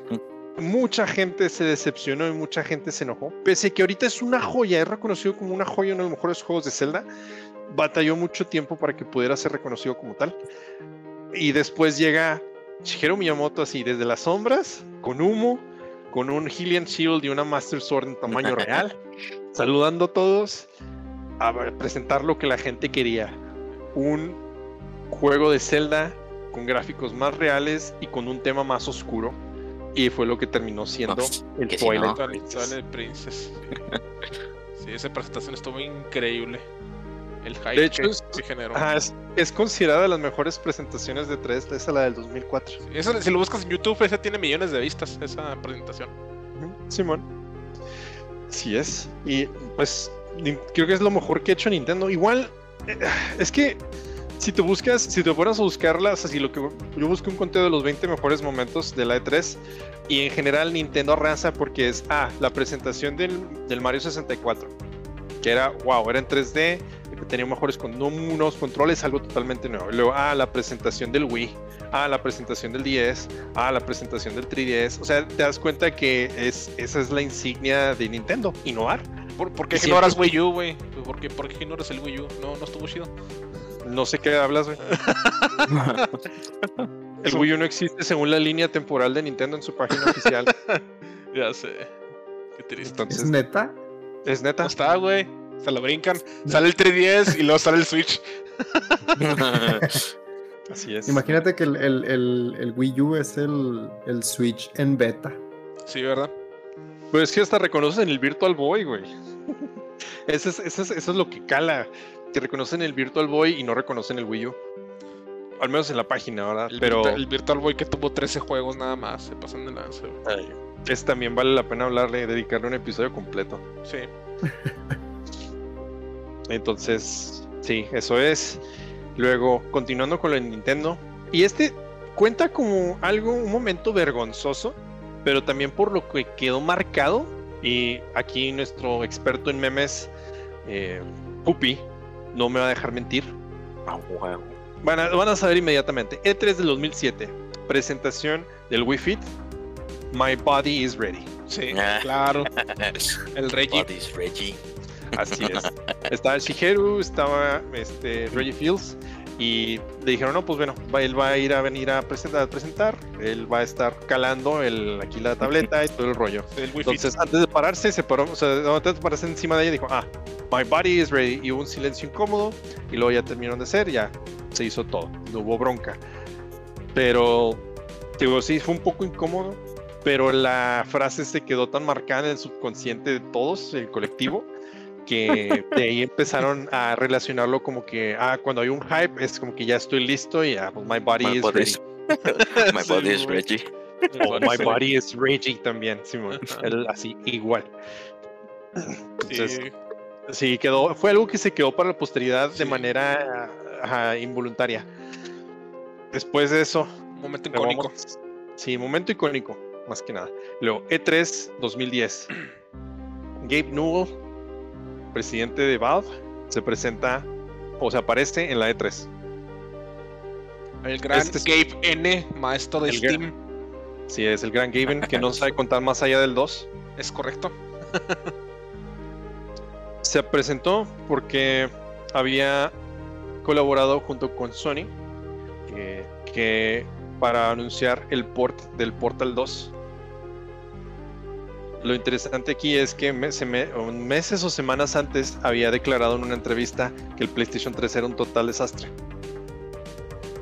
mucha gente se decepcionó y mucha gente se enojó. Pese a que ahorita es una joya, es reconocido como una joya, uno de los mejores juegos de Zelda. Batalló mucho tiempo para que pudiera ser reconocido como tal. Y después llega Shigeru Miyamoto así desde las sombras, con humo, con un Hylian Shield y una Master Sword en tamaño real, saludando a todos a presentar lo que la gente quería. Un juego de Zelda con gráficos más reales y con un tema más oscuro. Y fue lo que terminó siendo Pues, el que si Twilight no. Twilight Princess. Sí, esa presentación estuvo increíble. El hype De hecho, que, es- generó. Ajá, es, es considerada de las mejores presentaciones de 3, esa la del 2004. Eso, si lo buscas en YouTube, esa tiene millones de vistas, esa presentación. Simón. Así es. Y pues creo que es lo mejor que ha hecho Nintendo. Igual, eh, es que si te buscas, si te fueras a buscarlas, así lo que yo busqué un conteo de los 20 mejores momentos de la E3 y en general Nintendo arrasa porque es, ah, la presentación del, del Mario 64, que era, wow, era en 3D, que tenía mejores con unos controles, algo totalmente nuevo. Y luego, ah, la presentación del Wii, ah, la presentación del 10, ah, la presentación del 3DS. O sea, te das cuenta que es, esa es la insignia de Nintendo, innovar. ¿Por, por qué Y ignoras siempre- Wii U, güey? ¿Por qué, ¿Por qué ignoras el Wii U? No, no estuvo chido. No sé qué hablas, güey. El Wii U no existe según la línea temporal de Nintendo en su página oficial. Ya sé. Qué triste. Entonces, ¿Es neta? es neta. No está, güey. Se lo brincan. Sale el 3DS y luego sale el Switch. Así es. Imagínate que el, el- el- el Wii U es el, el Switch en beta. Sí, ¿verdad? Pues es que hasta reconocen el Virtual Boy, güey. Eso es, eso, es, eso es lo que cala. Que reconocen el Virtual Boy y no reconocen el Wii U. Al menos en la página, ¿verdad? El, Pero Virtua- el Virtual Boy que tuvo 13 juegos nada más. Se pasan de lanza, güey. es también vale la pena hablarle, dedicarle un episodio completo. Sí. Entonces, sí, eso es. Luego, continuando con lo de Nintendo. Y este cuenta como algo, un momento vergonzoso, pero también por lo que quedó marcado. Y aquí nuestro experto en memes, eh, Pupi, no me va a dejar mentir. Ah, huevo. Van a, van a saber inmediatamente. E3 del 2007, presentación del Wii Fit. My body is ready. Sí, Ah. claro. El Reggie. Buddies, Reggie. Así es. estaba Shigeru, estaba este, Reggie Fields y le dijeron, no, pues bueno, va- él va a ir a venir a presentar, a presentar, él va a estar calando el, aquí la tableta y todo el rollo. El. Entonces, antes de pararse, se paró, o sea, antes de pararse encima de ella, dijo, ah, my body is ready. Y hubo un silencio incómodo y luego ya terminaron de hacer, ya se hizo todo, no hubo bronca. Pero, digo, sí, fue un poco incómodo, pero la frase se quedó tan marcada en el subconsciente de todos, el colectivo, que de ahí empezaron a relacionarlo como que, ah, cuando hay un hype, es como que ya estoy listo y ah, pues my body My is body ready. is- My Sí, body is. O my body is raging también, Simón. Así, igual. Entonces, Sí. Sí, quedó, fue algo que se quedó para la posteridad Sí. de manera ajá, involuntaria. Después de eso, momento icónico. vamos- sí, momento icónico, más que nada. Luego, E E3 2010. Gabe Newell, presidente de Valve, se presenta o se aparece en la E E3. El gran Este es- Gabe N, maestro de Steam. Sí, es el gran Gaben que no sabe contar más allá del 2. ¿Es correcto? Se presentó porque había colaborado junto con Sony eh, que para anunciar el port del Portal 2. Lo interesante aquí es que meses o semanas antes había declarado en una entrevista que el PlayStation 3 era un total desastre.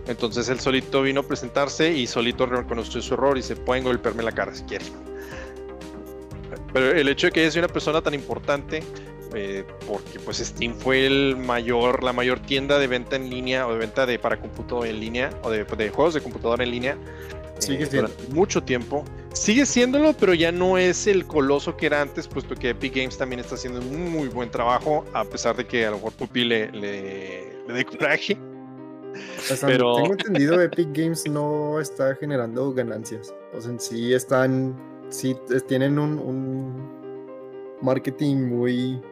Entonces él solito vino a presentarse y solito reconoció su error y se pueden golpearme la cara si quieren. Pero el hecho de que haya sido una persona tan importante eh, porque pues Steam fue el mayor, la mayor tienda de venta en línea o de venta de para cómputo en línea o de, de juegos de computadora en línea Sigue eh, siendo. durante mucho tiempo. Sigue siéndolo, pero ya no es el coloso que era antes, puesto que Epic Games también está haciendo un muy buen trabajo, a pesar de que a lo mejor Pupi le, le, le dé coraje. O sea, Pero- tengo entendido Epic Games no está generando ganancias. O sea, en sí están, sí tienen un, un marketing muy eh,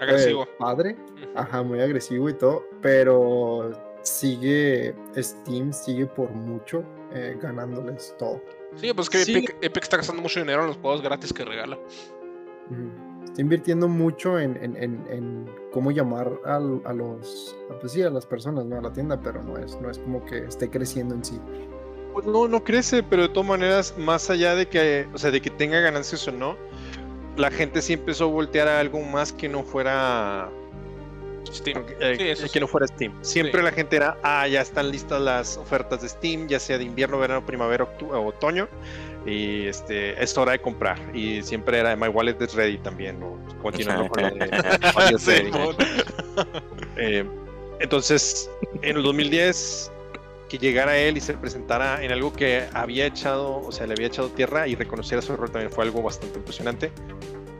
Agresivo. padre, ajá, muy agresivo y todo, pero sigue Steam sigue por mucho eh, ganándoles todo. Sí, pues que Sí. Epic, Epic está gastando mucho dinero en los juegos gratis que regala. Está invirtiendo mucho en, en, en, en cómo llamar a, los, pues sí, a las personas, ¿no? A la tienda, pero no es, no es como que esté creciendo en sí. Pues no, no crece, pero de todas maneras, más allá de que, o sea, de que tenga ganancias o no, la gente sí empezó a voltear a algo más que no fuera Steam. eh, Sí, eso que sí. no fuera Steam. Siempre Sí. la gente era, ah, ya están listas las ofertas de Steam, ya sea de invierno, verano, primavera, o otoño, y este es hora de comprar. Y siempre era My Wallet is ready también, continuando con lo de. Eh, entonces, en el 2010, que llegara él y se presentara en algo que había echado, o sea, le había echado tierra y reconociera su error también fue algo bastante impresionante.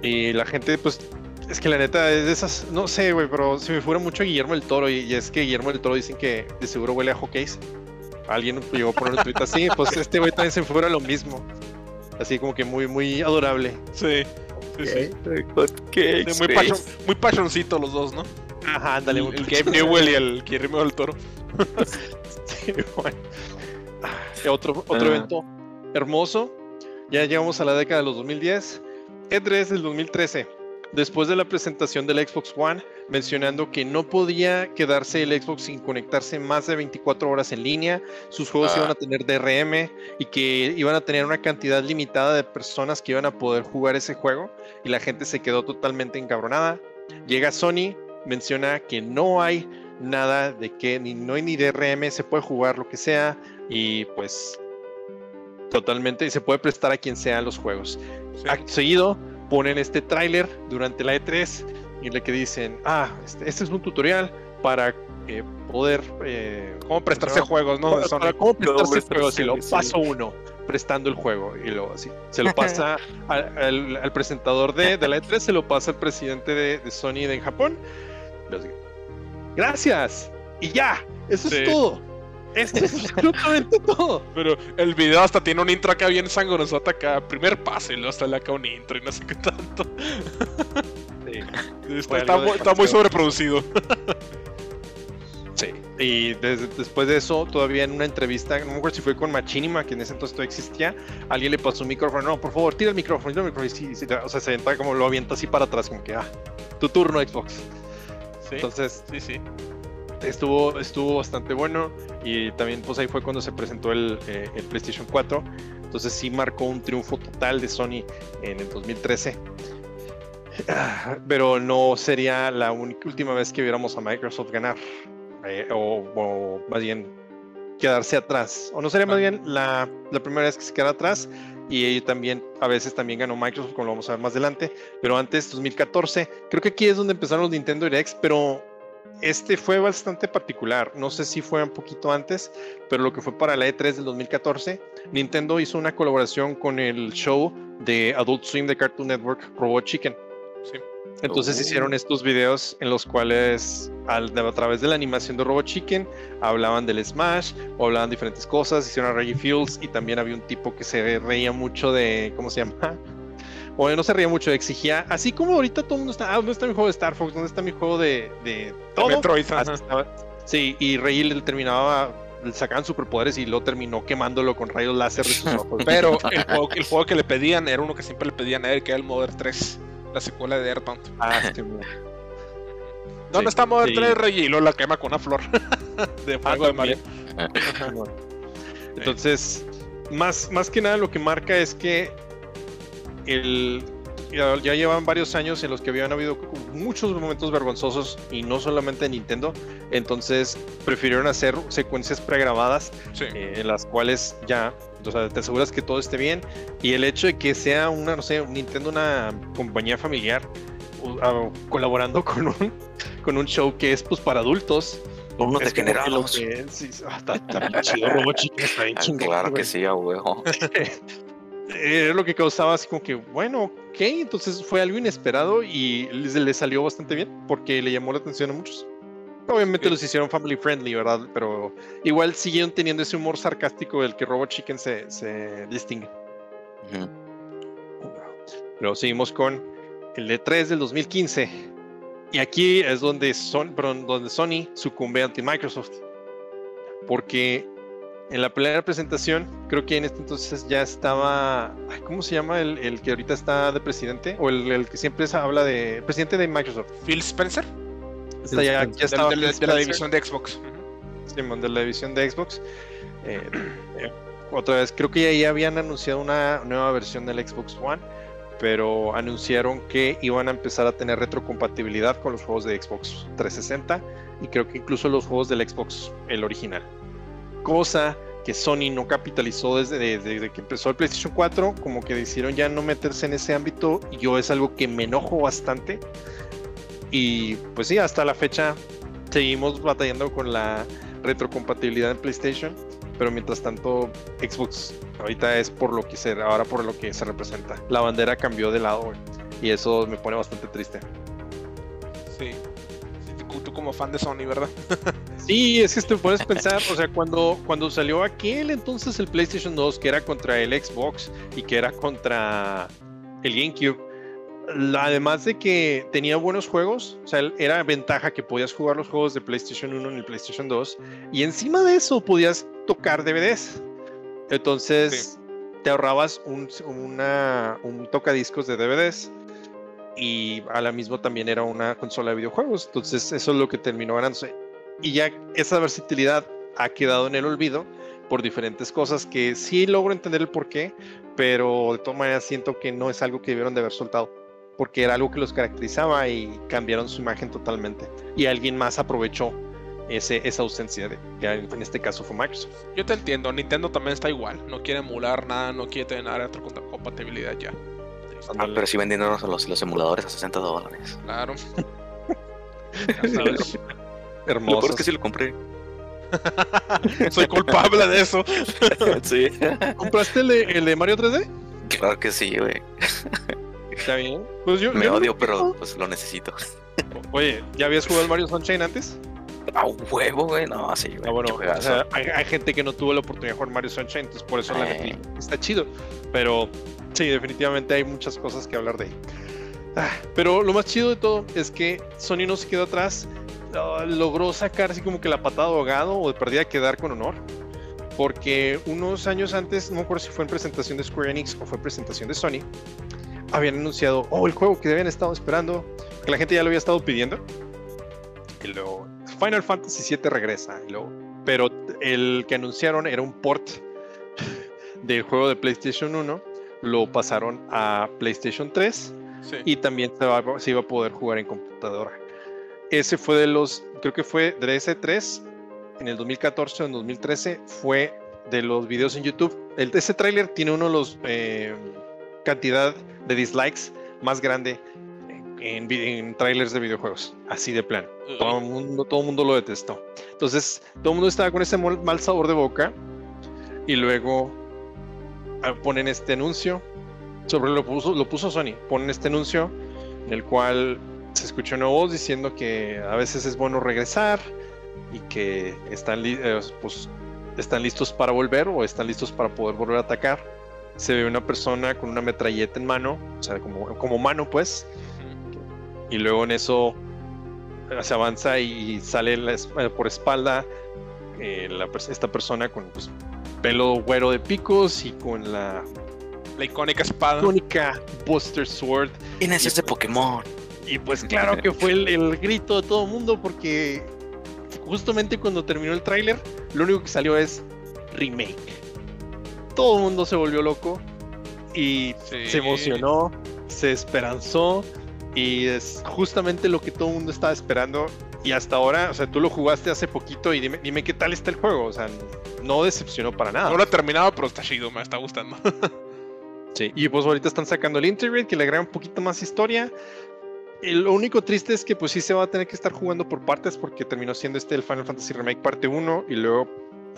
Y la gente, pues, es que la neta es de esas, no sé, güey, pero se me fuera mucho Guillermo del Toro y, y es que Guillermo del Toro dicen que de seguro huele a hockeys. Alguien llegó a poner un tweet así, pues este güey también se me fuera lo mismo. Así como que muy, muy adorable. Sí. Sí, sí. ¿Qué? Sí, muy, passion, muy passioncito los dos, ¿no? Ajá, ándale. el, el Gabe Newell y el Guillermo del Toro. Sí, bueno. Otro, otro Ah. evento hermoso. Ya llegamos a la década de los 2010. E3 del 2013. Después de la presentación del Xbox One, mencionando que no podía quedarse el Xbox sin conectarse más de 24 horas en línea, sus juegos Ah. iban a tener DRM y que iban a tener una cantidad limitada de personas que iban a poder jugar ese juego y la gente se quedó totalmente encabronada. Llega Sony, menciona que no hay nada de que ni no hay ni DRM, se puede jugar lo que sea y pues totalmente se puede prestar a quien sea los juegos. Sí. Acto seguido ponen este tráiler durante la E3 y le que dicen, ah, este, este es un tutorial para eh, poder eh, ¿Cómo prestarse ¿cómo se llama? juegos, no? De para, para Sony. cómo prestarse prestarse, juegos y lo sí. paso uno prestando el juego y luego así se lo pasa al, al- al presentador de, de la E3 se lo pasa al presidente de, de Sony de Japón les digo, gracias y ya eso Sí. es todo esto es absolutamente todo Pero el video hasta tiene un intro acá bien sangrosote acá. Primer paso y luego sale acá un intro y no sé qué tanto. Está, Fue está muy, está muy demasiado. sobreproducido. Sí, y desde- después de eso, todavía en una entrevista, no me acuerdo si fue con Machinima, que en ese entonces todavía existía, alguien le pasó un micrófono, no, por favor, tira el micrófono, tira el micrófono, y sí, sí, o sea, se avienta como lo avienta así para atrás, como que, ah, tu turno Xbox. Sí, Entonces, sí, sí. Estuvo, estuvo bastante bueno, y también pues ahí fue cuando se presentó el, eh, el PlayStation 4, entonces sí marcó un triunfo total de Sony en el 2013. Ah, Pero no sería la última vez que viéramos a Microsoft ganar eh, o, o más bien quedarse atrás. O no sería más bien la, la primera vez que se queda atrás. Y ello también, a veces también ganó Microsoft, como lo vamos a ver más adelante. Pero antes, 2014, creo que aquí es donde empezaron los Nintendo Directs, pero este fue bastante particular. No sé si fue un poquito antes, pero lo que fue para la E3 del 2014, Nintendo hizo una colaboración con el show de Adult Swim de Cartoon Network, Robot Chicken. Sí. Entonces Oh. hicieron estos videos en los cuales al- a través de la animación de Robot Chicken hablaban del Smash o hablaban diferentes cosas, hicieron a Reggie Fields y también había un tipo que se reía mucho de, ¿cómo se llama? O no se reía mucho, exigía, así como ahorita todo el mundo está, ah, ¿dónde está mi juego de Star Fox? ¿Dónde está mi juego de, de todo? Metroid. Sí, y Reggie le terminaba, sacaban superpoderes y lo terminó quemándolo con rayos láser de sus ojos. Pero el juego, el juego que le pedían era uno que siempre le pedían a él, que era el Modern 3, la secuela de Earthbound. Ah, sí, ¿Dónde Sí, está Modern sí. 3, Reggie? Y luego la quema con una flor de fuego de Mario. Entonces, más, más que nada lo que marca es que el, ya, ya llevan varios años en los que habían habido muchos momentos vergonzosos y no solamente en Nintendo. Entonces prefirieron hacer secuencias pregrabadas Sí. eh, en las cuales ya o sea, te aseguras que todo esté bien. Y el hecho de que sea una, no sé, Nintendo, una compañía familiar u- ah, colaborando con un, con un show que es pues para adultos. Lo degenerados. que- sí, está, está bien chido, Robot Chicken, está bien chingón, Claro que sí, a huevo. Era lo que causaba así como que, bueno, ok, entonces fue algo inesperado y le salió bastante bien porque le llamó la atención a muchos. Obviamente Sí. los hicieron family friendly, ¿verdad? Pero igual siguieron teniendo ese humor sarcástico del que Robot Chicken se, se distingue. Ujú. Pero seguimos con el E3 del 2015. Y aquí es donde, Son, perdón, donde Sony sucumbe ante Microsoft. Porque en la primera presentación, creo que en este entonces ya estaba, ¿cómo se llama el, el que ahorita está de presidente? O el, el, que siempre se habla de presidente de Microsoft. Phil Spencer. Está ya, ya estaba de, de, de la división de Xbox. Sí, de la división de Xbox. Eh, eh, otra vez, creo que ya habían anunciado una nueva versión del Xbox One, pero anunciaron que iban a empezar a tener retrocompatibilidad con los juegos de Xbox 360 y creo que incluso los juegos del Xbox, el original. Cosa que Sony no capitalizó desde, que empezó el PlayStation 4, como que decidieron ya no meterse en ese ámbito, y yo es algo que me enojo bastante. Y pues sí, hasta la fecha seguimos batallando con la retrocompatibilidad en PlayStation, pero mientras tanto Xbox ahorita es por lo que se, ahora por lo que se representa. La bandera cambió de lado y eso me pone bastante triste. Sí, tú como fan de Sony, ¿verdad? sí, es que te puedes pensar, o sea, cuando, cuando salió aquel entonces el PlayStation 2, que era contra el Xbox y que era contra el GameCube, además de que tenía buenos juegos, o sea, era ventaja que podías jugar los juegos de PlayStation 1 en el PlayStation 2, y encima de eso podías tocar DVDs. Entonces, sí. te ahorrabas un, una, un tocadiscos de DVDs y a la misma también era una consola de videojuegos. Entonces eso es lo que terminó ganándose. Y ya esa versatilidad ha quedado en el olvido por diferentes cosas que sí logro entender el porqué, pero de todas maneras siento que no es algo que debieron de haber soltado, porque era algo que los caracterizaba y cambiaron su imagen totalmente. Y alguien más aprovechó ese, esa ausencia de que en este caso fue Microsoft. Yo te entiendo, Nintendo también está igual, no quiere emular nada, no quiere tener nada de compatibilidad ya. Ah, pero sí vendiéndonos los, los emuladores a 60 dólares. Claro. Hermoso. Lo peor es que sí lo compré. Soy culpable de eso. sí. ¿Compraste el de, el de Mario 3D? Claro que sí, güey. Está bien. Pues yo, Me yo odio, no- pero pues lo necesito. Oye, ¿ya habías jugado el Mario Sunshine antes? A huevo, güey. No, sí, güey. Ah, bueno, o sea, hay, hay gente que no tuvo la oportunidad de jugar Mario Sunshine, entonces por eso la Eh. metí. Está chido, pero sí, definitivamente hay muchas cosas que hablar de ahí. Ah, pero lo más chido de todo es que Sony no se quedó atrás, ah, logró sacar así como que la patada de ahogado o de perdida quedar con honor. Porque unos años antes, no me acuerdo si fue en presentación de Square Enix o fue en presentación de Sony, habían anunciado, oh, el juego que habían estado esperando, que la gente ya lo había estado pidiendo. Y luego, Final Fantasy VII regresa. Pero el que anunciaron era un port del juego de PlayStation 1. Lo pasaron a PlayStation 3 Sí. y también se, va- se iba a poder jugar en computadora. Ese fue de los, creo que fue de ese 3 en el 2014 o en 2013, fue de los videos en YouTube. El, ese tráiler tiene uno de los eh, cantidad de dislikes más grande en, trailers de videojuegos, así de plan. Todo el mundo, todo mundo lo detestó. Entonces, todo el mundo estaba con ese mal sabor de boca. Y luego ah, ponen este anuncio. Sobre lo puso, lo puso Sony. Ponen este anuncio en el cual se escuchó una voz diciendo que a veces es bueno regresar y que están, li- eh, pues, están listos para volver o están listos para poder volver a atacar. Se ve una persona con una metralleta en mano, o sea, como, como mano, pues, y luego en eso eh, se avanza y sale la eh, por espalda eh, la esta persona con pues, pelo güero de picos y con la La icónica espada. icónica Buster Sword. ¿Quién es ese Pokémon? Y pues claro que fue el, el grito de todo el mundo porque justamente cuando terminó el tráiler, lo único que salió es remake. Todo el mundo se volvió loco y Sí. se emocionó, se esperanzó y es justamente lo que todo el mundo estaba esperando. Y hasta ahora, o sea, tú lo jugaste hace poquito y dime, dime qué tal está el juego. O sea, no decepcionó para nada. No lo he terminado, pero está chido, me está gustando. Sí. Y pues ahorita están sacando el Integrate que le agrega un poquito más historia. Y lo único triste es que pues sí se va a tener que estar jugando por partes porque terminó siendo este el Final Fantasy Remake parte 1 y luego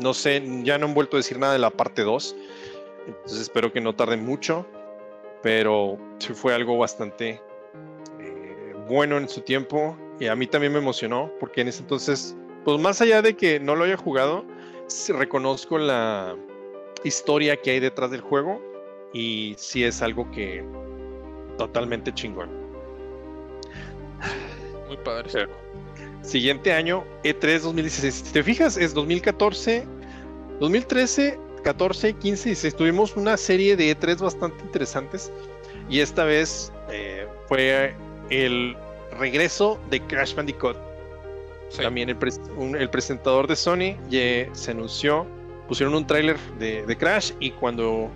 no sé, ya no han vuelto a decir nada de la parte 2. Entonces espero que no tarde mucho, pero sí fue algo bastante bueno en su tiempo y a mí también me emocionó porque en ese entonces, pues más allá de que no lo haya jugado, reconozco la historia que hay detrás del juego y sí es algo que totalmente chingón. Muy padre. Siguiente año, E E3 2016. Si te fijas, es 2014 2013, 14, 15 y 16 tuvimos una serie de E3 bastante interesantes. Y esta vez eh, fue el regreso de Crash Bandicoot. Sí. También el, un- el presentador de Sony ye- se anunció, pusieron un tráiler de, de Crash y cuando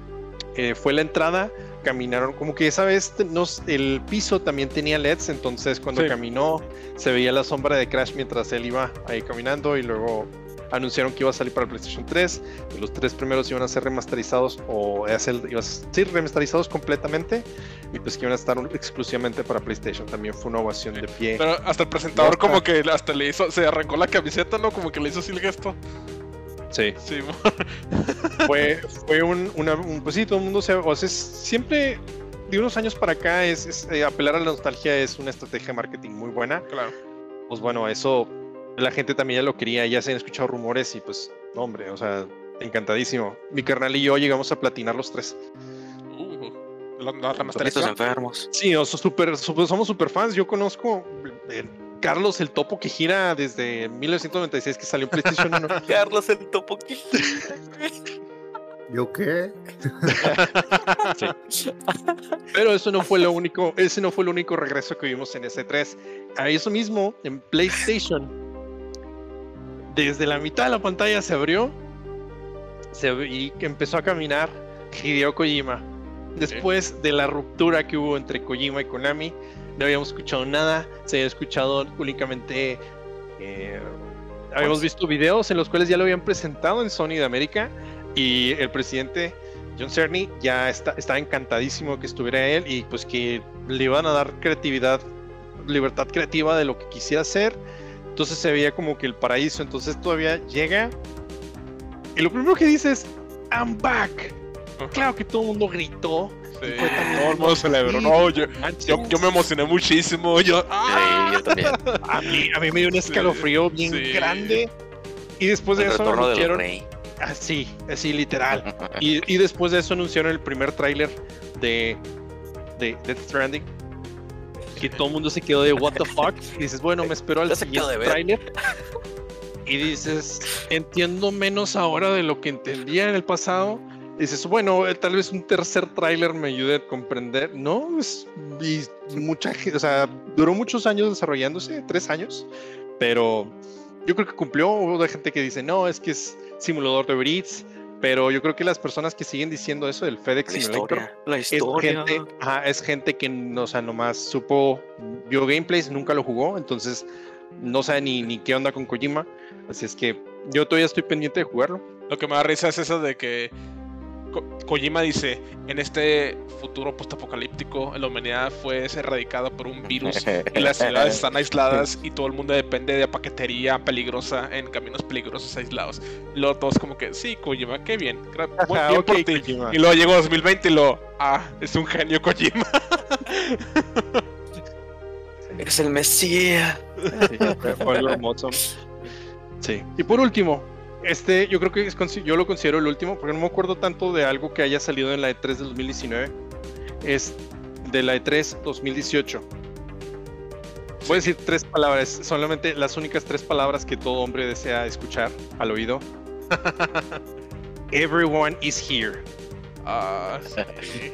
eh, fue la entrada caminaron, como que esa vez nos- el piso también tenía LEDs, entonces cuando Sí. caminó se veía la sombra de Crash mientras él iba ahí caminando y luego anunciaron que iba a salir para el PlayStation 3, que los tres primeros iban a ser remasterizados o a ser, iban a ser remasterizados completamente y pues que iban a estar exclusivamente para PlayStation. También fue una ovación de pie. Pero hasta el presentador como que hasta le hizo, se arrancó la camiseta, ¿no? Como que le hizo así el gesto. Sí. Sí, fue, fue un, una, un- pues sí, todo el mundo se, o sea, es- siempre de unos años para acá es, es, eh, apelar a la nostalgia es una estrategia de marketing muy buena. claro. Pues bueno, eso la gente también ya lo quería, ya se han escuchado rumores y pues, no, hombre, o sea, encantadísimo. Mi carnal y yo llegamos a platinar los tres. Uh, la, la enfermos. Sí, super, super- somos super fans. Yo conozco eh, Carlos el Topo que gira desde 1996 que salió en PlayStation 1. Carlos el topo. ¿Yo qué? Pero eso no fue lo único, ese no fue el único regreso que vimos en S3. A eso mismo, en PlayStation, desde la mitad de la pantalla se abrió se, y empezó a caminar Hideo Kojima. Después de la ruptura que hubo entre Kojima y Konami, no habíamos escuchado nada, se había escuchado únicamente... eh, habíamos visto videos en los cuales ya lo habían presentado en Sony de América y el presidente John Cerny ya está, estaba encantadísimo que estuviera él y pues que le iban a dar creatividad, libertad creativa de lo que quisiera hacer. Entonces se veía como que el paraíso. Entonces todavía llega y lo primero que dice es I'm back. Claro que todo el mundo gritó. Sí. Todo el mundo celebró. No, yo, yo, yo me emocioné muchísimo. Yo, ¡ah! Sí, yo también. a, mí, a mí me dio un escalofrío bien sí. grande. Y después de El eso anunciaron, así, así literal. Y, y después de eso anunciaron el primer tráiler de, de Death Stranding. Que todo el mundo se quedó de what the fuck. Y dices, bueno, me espero al siguiente tráiler. Y dices, entiendo menos ahora de lo que entendía en el pasado. Y dices, bueno, eh, tal vez un tercer tráiler me ayude a comprender. No, es, y mucha gente, o sea, duró muchos años desarrollándose, tres años. Pero yo creo que cumplió. Hubo gente que dice, no, es que es simulador de Uber Eats, Pero yo creo que las personas que siguen diciendo eso del FedEx La Simulator historia. La es historia. gente, ajá, es gente que no, o sea, nomás supo, vio gameplays, nunca lo jugó, entonces no sabe ni, ni qué onda con Kojima. Así es que yo todavía estoy pendiente de jugarlo. Lo que me da risa es eso de que Ko- Kojima dice, en este futuro postapocalíptico, la humanidad fue erradicada por un virus y las ciudades están aisladas y todo el mundo depende de paquetería peligrosa en caminos peligrosos aislados. Y luego todos como que, sí, Kojima, qué bien, por ti. Y luego llegó 2020 y lo, ah, es un genio Kojima. Es el Mesías. Sí, fue- fue algo hermoso. Sí. Y por último, este yo creo que es yo lo considero el último, porque no me acuerdo tanto de algo que haya salido en la E3 del 2019. Es de la E3 2018. Voy a decir tres palabras, solamente las únicas tres palabras que todo hombre desea escuchar al oído. Everyone is here. Ah, sí.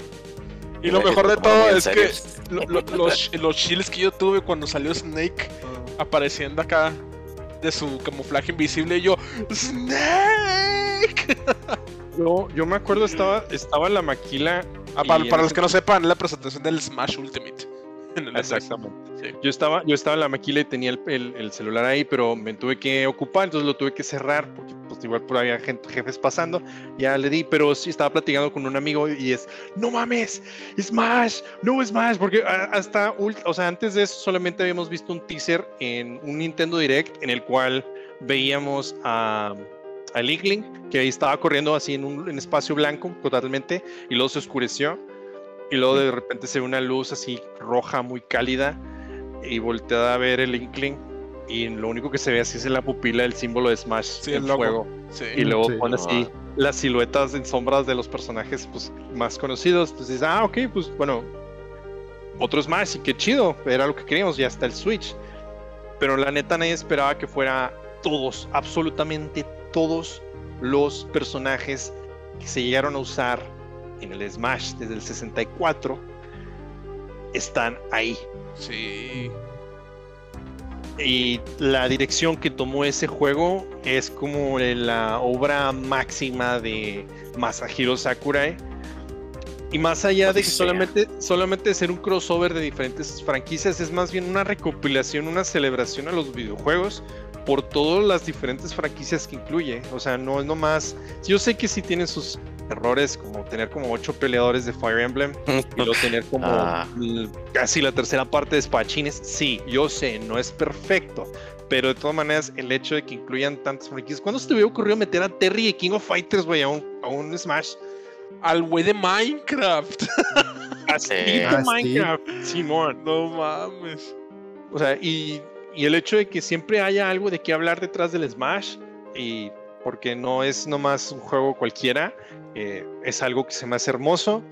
Y lo mejor de todo es que lo- lo- los, los chills que yo tuve cuando salió Snake apareciendo acá de su camuflaje invisible y yo Snake Yo, yo me acuerdo, estaba, estaba en la maquila. Ah, para, los que no sepan la presentación del Smash Ultimate en el E3. Exactamente. Sí. Yo estaba, yo estaba en la maquila y tenía el, el- el celular ahí, pero me tuve que ocupar, entonces lo tuve que cerrar, porque pues igual por ahí había gente, jefes pasando, ya le di, pero sí estaba platicando con un amigo y es, no mames, Smash, no Smash, porque a- hasta, o sea, antes de eso solamente habíamos visto un teaser en un Nintendo Direct en el cual veíamos a, a Linkling, que ahí estaba corriendo así en un en espacio blanco totalmente, y luego se oscureció, y luego de repente se ve una luz así roja, muy cálida, y volteada a ver el Inkling y lo único que se ve así es en la pupila el símbolo de Smash Sí, en el fuego. Sí. y luego Sí. pone así las siluetas en sombras de los personajes pues más conocidos. Pues dices ah ok pues bueno otro Smash y qué chido era lo que queríamos ya está el Switch pero la neta nadie esperaba que fuera todos absolutamente todos los personajes que se llegaron a usar en el Smash desde el 64 están ahí. Sí. Y la dirección que tomó ese juego es como la obra máxima de Masahiro Sakurai. Y más allá de que solamente, solamente ser un crossover de diferentes franquicias, es más bien una recopilación, una celebración a los videojuegos por todas las diferentes franquicias que incluye. O sea, no es nomás. Yo sé que sí tiene sus errores, como tener como ocho peleadores de Fire Emblem y luego tener como Ah. casi la tercera parte de espadachines. Sí, yo sé, no es perfecto. Pero de todas maneras, el hecho de que incluyan tantas franquicias. ¿Cuándo se te hubiera ocurrido meter a Terry de King of Fighters, güey, a un, a un Smash? Al güey de Minecraft. Así Sí. de Ah, sí. Minecraft, Simón. No mames. O sea, y, y el hecho de que siempre haya algo de qué hablar detrás del Smash, y porque no es nomás un juego cualquiera, eh, es algo que se me hace hermoso.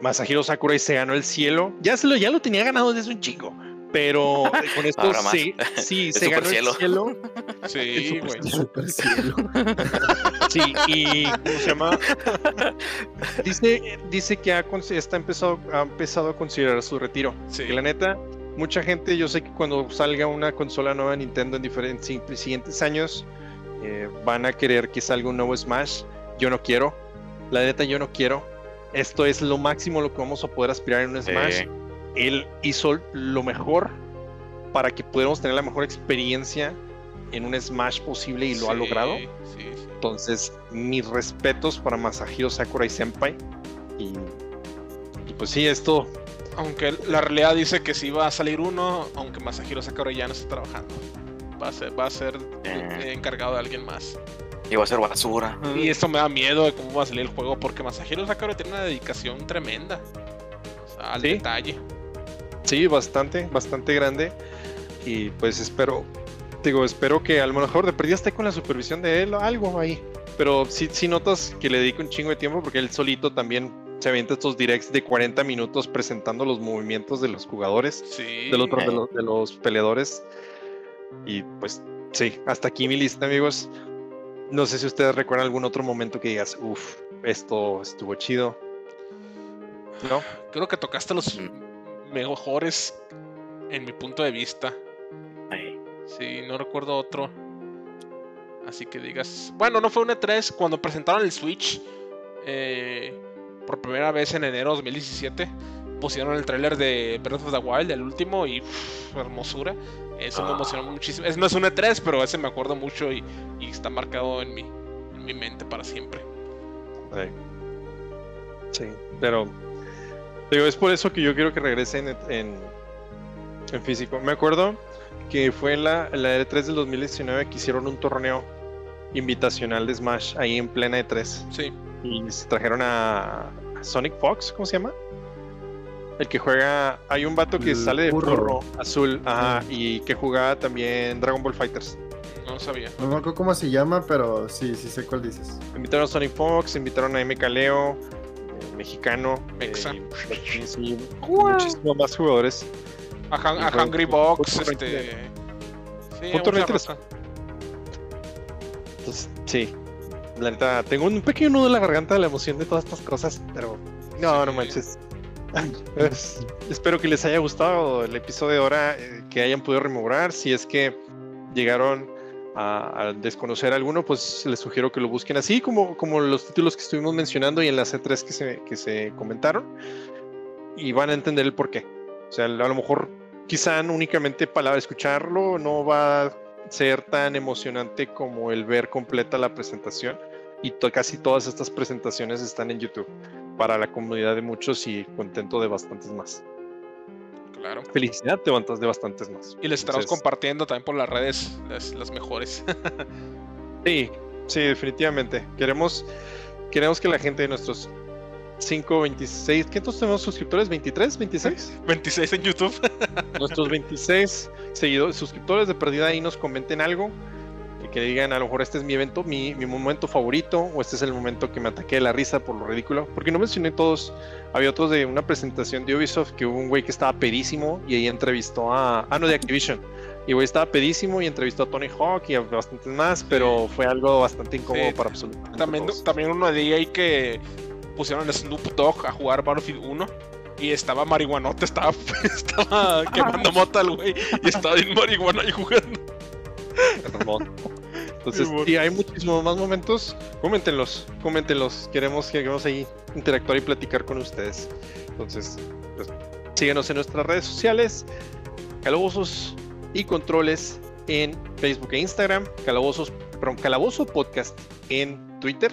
Masahiro Sakurai se ganó el cielo. Ya, se lo, ya lo tenía ganado desde un chingo. Pero con esto Ahora más. sí, sí, El se ganó el cielo. Sí, güey. Super cielo. Sí, y ¿cómo se llama? Dice, dice que ha, está empezado, ha empezado a considerar su retiro. Sí. Y la neta, mucha gente, yo sé que cuando salga una consola nueva de Nintendo en diferentes si- siguientes años, eh, van a querer que salga un nuevo Smash. Yo no quiero. La neta, yo no quiero. Esto es lo máximo lo que vamos a poder aspirar en un Smash. Sí. Él hizo lo mejor para que pudiéramos tener la mejor experiencia en un Smash posible y lo ha logrado. Sí, sí. Entonces, mis respetos para Masahiro Sakurai Senpai. Y, y pues sí, esto Aunque la realidad dice que sí va a salir uno, aunque Masahiro Sakurai ya no está trabajando. Va a ser, va a ser eh, encargado de alguien más. Y va a ser basura. Y esto me da miedo de cómo va a salir el juego, porque Masahiro Sakurai tiene una dedicación tremenda. O sea, al Sí. detalle. Sí, bastante, bastante grande. Y pues espero, digo, espero que a lo mejor de perdida esté con la supervisión de él o algo ahí. Pero sí, sí notas que le dedica un chingo de tiempo porque él solito también se avienta estos directs de 40 minutos presentando los movimientos de los jugadores, Sí. del otro, de, los, de los peleadores. Y pues sí, hasta aquí mi lista, amigos. No sé si ustedes recuerdan algún otro momento que digas, uff, esto estuvo chido. ¿No? Creo que tocaste los mejores en mi punto de vista. Sí, no recuerdo otro. Así que digas. Bueno, no fue un E3 cuando presentaron el Switch. eh, por primera vez en enero de 2017. Pusieron el tráiler de Breath of the Wild, el último, y uff, hermosura. Eso me Ah. emocionó muchísimo. Es, no es un E3, pero ese me acuerdo mucho y, y está marcado en mi, en mi mente para siempre. Sí. Sí, pero digo, es por eso que yo quiero que regresen en, en, en físico. Me acuerdo que fue en la, en la E3 del 2019 que hicieron un torneo invitacional de Smash ahí en plena E3 Sí, y se trajeron a Sonic Fox, ¿cómo se llama? El que juega, hay un vato que El sale de burro. burro azul, ajá, y que jugaba también Dragon Ball Fighters. no lo sabía. No me acuerdo cómo se llama, pero sí, sí sé cuál dices. Invitaron a Sonic Fox, invitaron a MK Leo, eh, mexicano, eh, sí, muchísimos más jugadores. A, Han- a Hungry fue- Box, este. Sí. Entonces, sí, la neta, tengo un pequeño nudo en la garganta de la emoción de todas estas cosas, pero no, no manches. Es- espero que les haya gustado el episodio de ahora, eh, que hayan podido rememorar. Si es que llegaron a, a desconocer alguno, pues les sugiero que lo busquen así, como, como los títulos que estuvimos mencionando y en las C3 que se, que se comentaron, y van a entender el por qué. O sea, a lo mejor, quizá únicamente para escucharlo no va a ser tan emocionante como el ver completa la presentación. Y to- casi todas estas presentaciones están en YouTube para la comunidad de muchos y contento de bastantes más. Claro. Felicidad de, bast- de bastantes más. Y les estaremos Entonces, compartiendo también por las redes las, las mejores. Sí, sí, definitivamente. Queremos, queremos que la gente de nuestros 5, 26, ¿cuántos tenemos suscriptores? ¿23? ¿26? 26 en YouTube. nuestros 26 seguidores, suscriptores de perdida ahí nos comenten algo. Y Que digan, a lo mejor este es mi evento, mi, mi momento favorito, o este es el momento que me ataqué de la risa por lo ridículo. Porque no mencioné todos. Había otros de una presentación de Ubisoft que hubo un güey que estaba pedísimo y ahí entrevistó a. Ah, no, de Activision. Y güey, estaba pedísimo y entrevistó a Tony Hawk y a bastantes más, pero fue algo bastante incómodo Sí, para absolutamente También, todos. también uno de ahí que pusieron a Snoop Dogg a jugar Battlefield 1 y estaba marihuanote, estaba, estaba quemando mota el güey y estaba bien marihuana ahí jugando. Entonces, y hay muchísimos más momentos. Coméntenlos, coméntenlos. Queremos que queremos ahí interactuar y platicar con ustedes. Entonces, pues, síguenos en nuestras redes sociales, Calabozos y Controles en Facebook e Instagram, Calabozos, perdón, Calabozo Podcast en Twitter.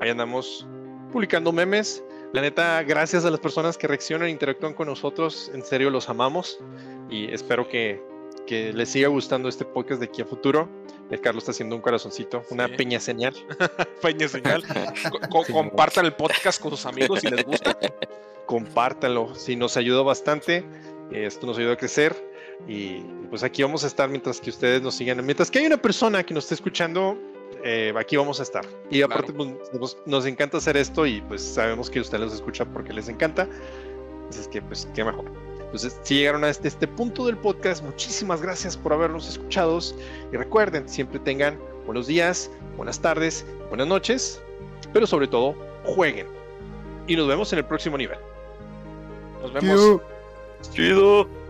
Ahí andamos publicando memes. La neta, gracias a las personas que reaccionan e interactúan con nosotros. En serio, los amamos. Y espero que, que les siga gustando este podcast de aquí a futuro. El Carlos está haciendo un corazoncito, una Sí. peña señal. Peña señal. Co- co- compartan el podcast con sus amigos si les gusta. Compártanlo, si nos ayuda bastante. Esto nos ayuda a crecer. Y pues aquí vamos a estar mientras que ustedes nos sigan. Mientras que hay una persona que nos esté escuchando, eh, aquí vamos a estar. Y aparte, pues, nos, nos encanta hacer esto y pues sabemos que ustedes los escuchan porque les encanta. Entonces, que pues, qué mejor. Entonces, si llegaron a este, este punto del podcast, muchísimas gracias por habernos escuchado. Y recuerden, siempre tengan buenos días, buenas tardes, buenas noches, pero sobre todo, jueguen. Y nos vemos en el próximo nivel. Nos vemos. Piu. Chido.